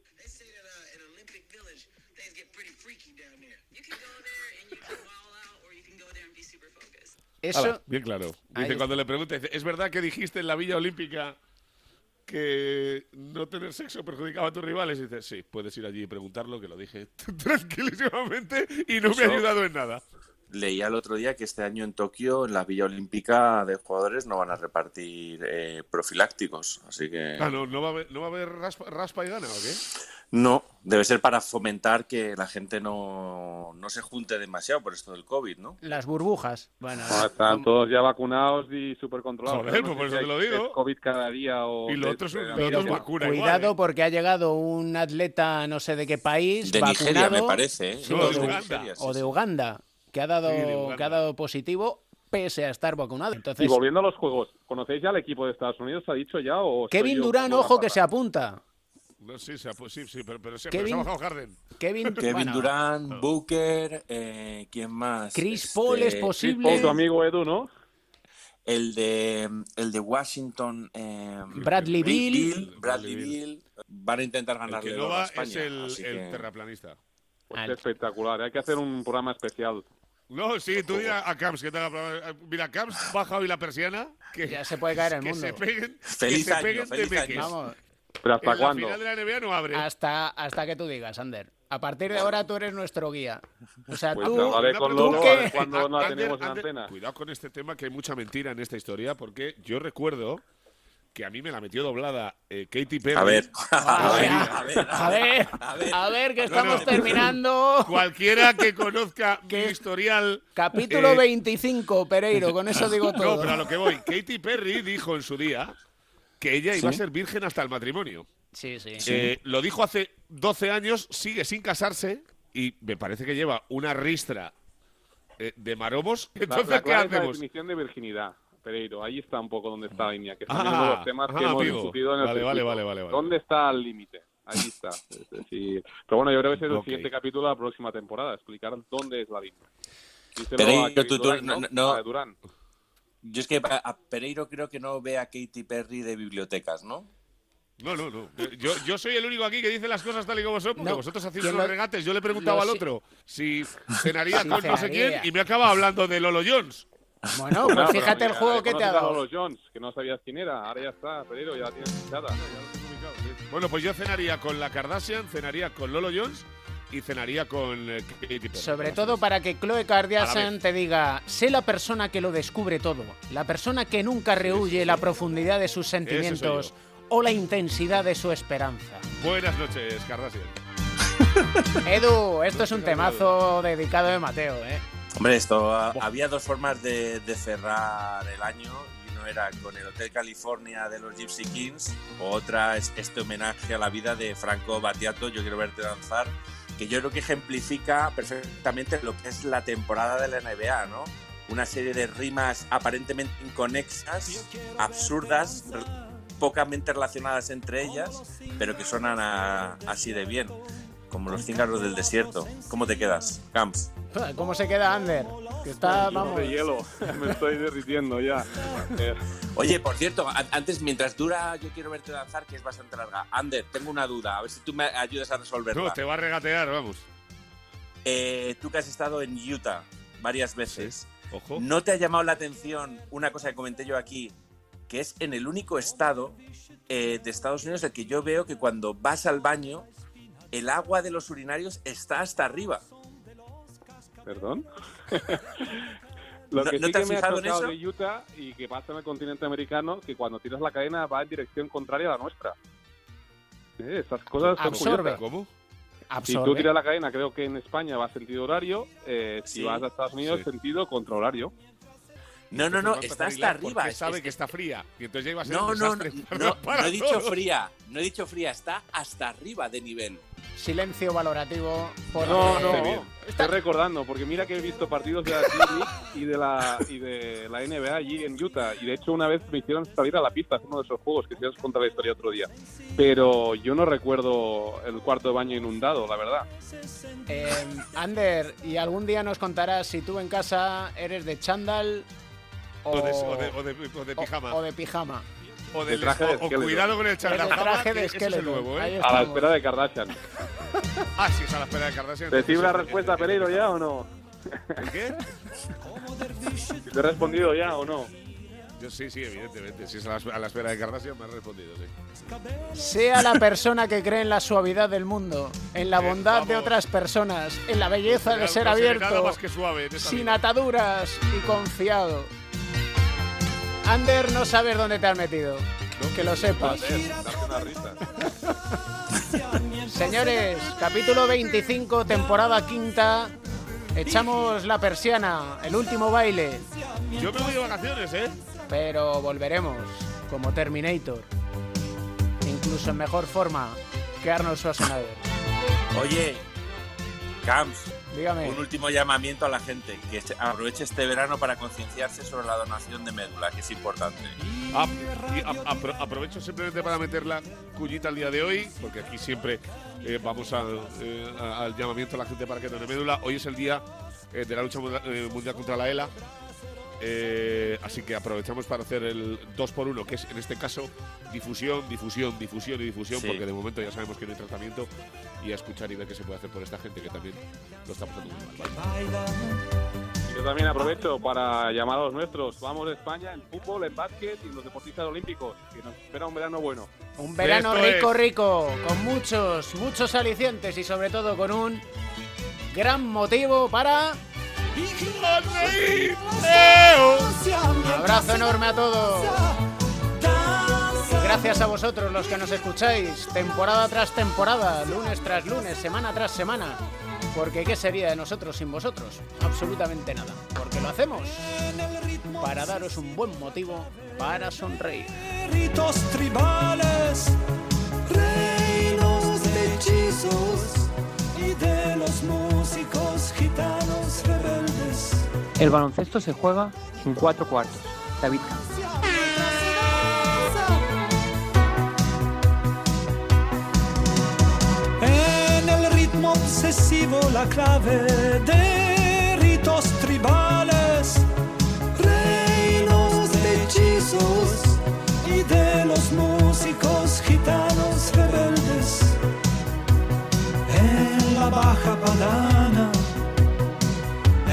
Eso, bien claro. Dice, cuando le pregunta, dice, ¿es verdad que dijiste en la Villa Olímpica que no tener sexo perjudicaba a tus rivales? Y dice, sí, puedes ir allí y preguntarlo, que lo dije tranquilísimamente y no me ha ayudado en nada. Leía el otro día que este año en Tokio, en la Villa Olímpica de jugadores, no van a repartir eh, profilácticos. Así que. Ah, no, ¿no va a haber, no va a haber raspa, raspa y gana o qué? No, debe ser para fomentar que la gente no, no se junte demasiado por esto del COVID, ¿no? las burbujas. Bueno, No, están todos ya vacunados y súper controlados. Joder, No pues por eso si te lo digo. COVID cada día o... Y lo otro es un- de- lo Pero otro es cu- vacuna cuidado igual, ¿eh? porque ha llegado un atleta no sé de qué país De vacunado Nigeria, me parece, ¿eh? Sí, o, de Uganda. Nigeria, sí, o de sí. Uganda que ha dado Sí, que ha dado positivo pese a estar vacunado. Entonces, Y volviendo a los juegos, ¿conocéis ya al equipo de Estados Unidos? ¿Ha dicho ya o Kevin Durán, ojo que se apunta. No, sí, sí, sí, sí, pero, pero, sí, Kevin- pero se ha bajado Harden. Kevin, Kevin bueno, Durant, Booker, eh, ¿quién más? Chris Este, Paul es Chris posible. Paul, tu amigo Edu, ¿no? El de, el de Washington. eh, Bradley Beal. Bradley Beal. Van a intentar El ganarle que el no oro a va España. es el, el que- terraplanista. Pues Al- espectacular. Hay que hacer un programa especial. No, sí, tú dirás a Camps que te haga Mira, Camps baja hoy la persiana. Que, Ya se puede caer el que mundo. se peguen, Feliz que se año, peguen feliz de año. Vamos, ¿Pero hasta En la cuándo? final de la NBA no abre. hasta, hasta que tú digas, Ander. A partir de ahora tú eres nuestro guía. O sea, Pues tú, con. Lolo ¿Tú a qué? ver cuándo la Ander, tenemos en Ander, antena. Cuidado con este tema, que hay mucha mentira en esta historia, porque yo recuerdo que a mí me la metió doblada eh, Katy Perry. A ver. A ver, a ver, a ver, a ver. a ver, que estamos no. terminando. Cualquiera que conozca mi historial. Capítulo eh, 25, Pereiro, con eso digo todo. No, pero a lo que voy. Katy Perry dijo en su día que ella iba a ser virgen hasta el matrimonio. Sí, sí. Eh, lo dijo hace 12 años, sigue sin casarse y me parece que lleva una ristra eh, de maromos. La, Entonces, la ¿qué clave es la hacemos? definición de virginidad, Pereiro. Ahí está un poco donde está la línea, que son Ah, uno de los temas que ah, hemos amigo. discutido en el Vale, vale, vale, vale, vale. ¿Dónde está el límite? Ahí está. Es decir, pero bueno, yo creo que ese es el siguiente capítulo de la próxima temporada, explicar dónde es la línea. Pereiro, tú- no, ¿no? no. A Durant. Yo es que a Pereiro creo que no ve a Katy Perry de bibliotecas, ¿no? No, no, no. Yo, yo soy el único aquí que dice las cosas tal y como son, porque No. vosotros hacéis ¿Quién los lo- regates. Yo le preguntaba al otro si cenaría con no sé quién y me acaba hablando de Lolo Jones. Bueno, pues fíjate el juego que te ha dado. Lolo Jones, que no sabías quién era. Ahora ya está, Pereiro, ya la tienes fichada. Bueno, pues yo cenaría con la Kardashian, cenaría con Lolo Jones y cenaría con eh, Katy Perry. Sobre todo para que Chloe Kardashian te diga, sé la persona que lo descubre todo, la persona que nunca rehuye la profundidad de sus sentimientos o la intensidad de su esperanza. Buenas noches, Kardashian. Edu, esto es un temazo dedicado de Mateo, ¿eh? Hombre, esto ah, había dos formas de, de cerrar el año. Y uno era con el Hotel California de los Gypsy Kings, otra es este homenaje a la vida de Franco Battiato, Yo quiero verte danzar, que yo creo que ejemplifica perfectamente lo que es la temporada de la NBA, ¿no? Una serie de rimas aparentemente inconexas, absurdas, pocamente relacionadas entre ellas, pero que suenan a- así de bien, como los cíngaros del desierto. ¿Cómo te quedas, Camps? ¿Cómo se queda Ander? Que está, vamos. de hielo, me estoy derritiendo ya. Oye, por cierto, antes, mientras dura Yo quiero verte danzar, que es bastante larga. Ander, tengo una duda, a ver si tú me ayudas a resolverla. No, te va a regatear, vamos. Eh, tú que has estado en Utah varias veces, Ojo. ¿no te ha llamado la atención una cosa que comenté yo aquí? Que es en el único estado eh, de Estados Unidos el que yo veo que cuando vas al baño, el agua de los urinarios está hasta arriba. ¿Perdón? Lo ¿No- que no sí te que has me ha fijado en eso? de Utah y que pasa en el continente americano, que cuando tiras la cadena va en dirección contraria a la nuestra. Eh, esas cosas son Absorbe. curiosas. ¿Cómo? Si tú Absorbe. tiras la cadena, creo que en España va sentido horario, eh, si vas a Estados Unidos, sí. sentido contrahorario. No, no, no, está hasta arriba. Sabe es- que está fría. Y entonces ya iba a ser No, un no, no, no, no he dicho fría, no he dicho fría, está hasta arriba de nivel. Silencio valorativo. Por No, no, bien. estoy recordando, porque mira que he visto partidos de la G-League y de la y de la NBA allí en Utah, y de hecho una vez me hicieron salir a la pista hacer uno de esos juegos, que si os contar la historia otro día. Pero yo no recuerdo el cuarto de baño inundado, la verdad. Eh, Ander, y algún día nos contarás si tú en casa eres de chándal o, O de, o de- o de- o de o- pijama. o de pijama. O, del- de traje de o- cuidado con el chándal El traje que de ese es el nuevo, ¿eh? A la espera de Kardashian. Ah, sí, es a la espera de Kardashian. ¿Recibe la respuesta, eh, eh, Pereiro, ya o no? ¿El qué? Te he respondido ya o no. Yo sí, sí, evidentemente. Si es a la, a la espera de Kardashian, me has respondido, sí. Sea la persona que cree en la suavidad del mundo, en la Eh, bondad de vamos. otras personas, en la belleza de ser abierto, más que suave sin vida. ataduras y confiado. Ander, no sabes dónde te has metido. Que lo sepas. Señores, capítulo 25, temporada quinta. Echamos la persiana, el último baile, Yo me voy de vacaciones, ¿eh? pero volveremos como Terminator. Incluso en mejor forma que Arnold Schwarzenegger. Oye, Camps, Dígame. un último llamamiento a la gente, que se- aproveche este verano para concienciarse sobre la donación de médula, que es importante. Ah, y a- apro- aprovecho simplemente para meter la cuñita al día de hoy, porque aquí siempre eh, vamos al, eh, a- al llamamiento a la gente para que done médula. Hoy es el día eh, de la lucha mundial, mundial contra la ELA. Eh, así que aprovechamos para hacer el 2 por 1 que es en este caso difusión, difusión, difusión y difusión, Sí. porque de momento ya sabemos que no hay tratamiento y a escuchar y ver qué se puede hacer por esta gente que también lo está pasando muy mal. yo también aprovecho para llamar a los nuestros. Vamos de España en fútbol, en básquet y en los deportistas olímpicos, que nos espera un verano bueno. Un verano Esto rico, es. rico, con muchos, muchos alicientes y sobre todo con un gran motivo para... Abrazo enorme a todos. Y gracias a vosotros los que nos escucháis, temporada tras temporada, lunes tras lunes, semana tras semana. Porque ¿qué sería de nosotros sin vosotros? Absolutamente nada. Porque lo hacemos para daros un buen motivo para sonreír. ritos tribales, reinos de hechizos de los músicos gitanos rebeldes. El baloncesto se juega en cuatro cuartos. David. En el ritmo obsesivo la clave de ritos tribales, reinos de hechizos y de los músicos gitanos baja padana,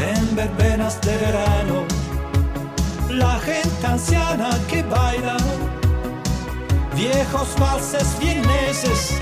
en verbenas de verano, la gente anciana que baila, viejos valses vieneses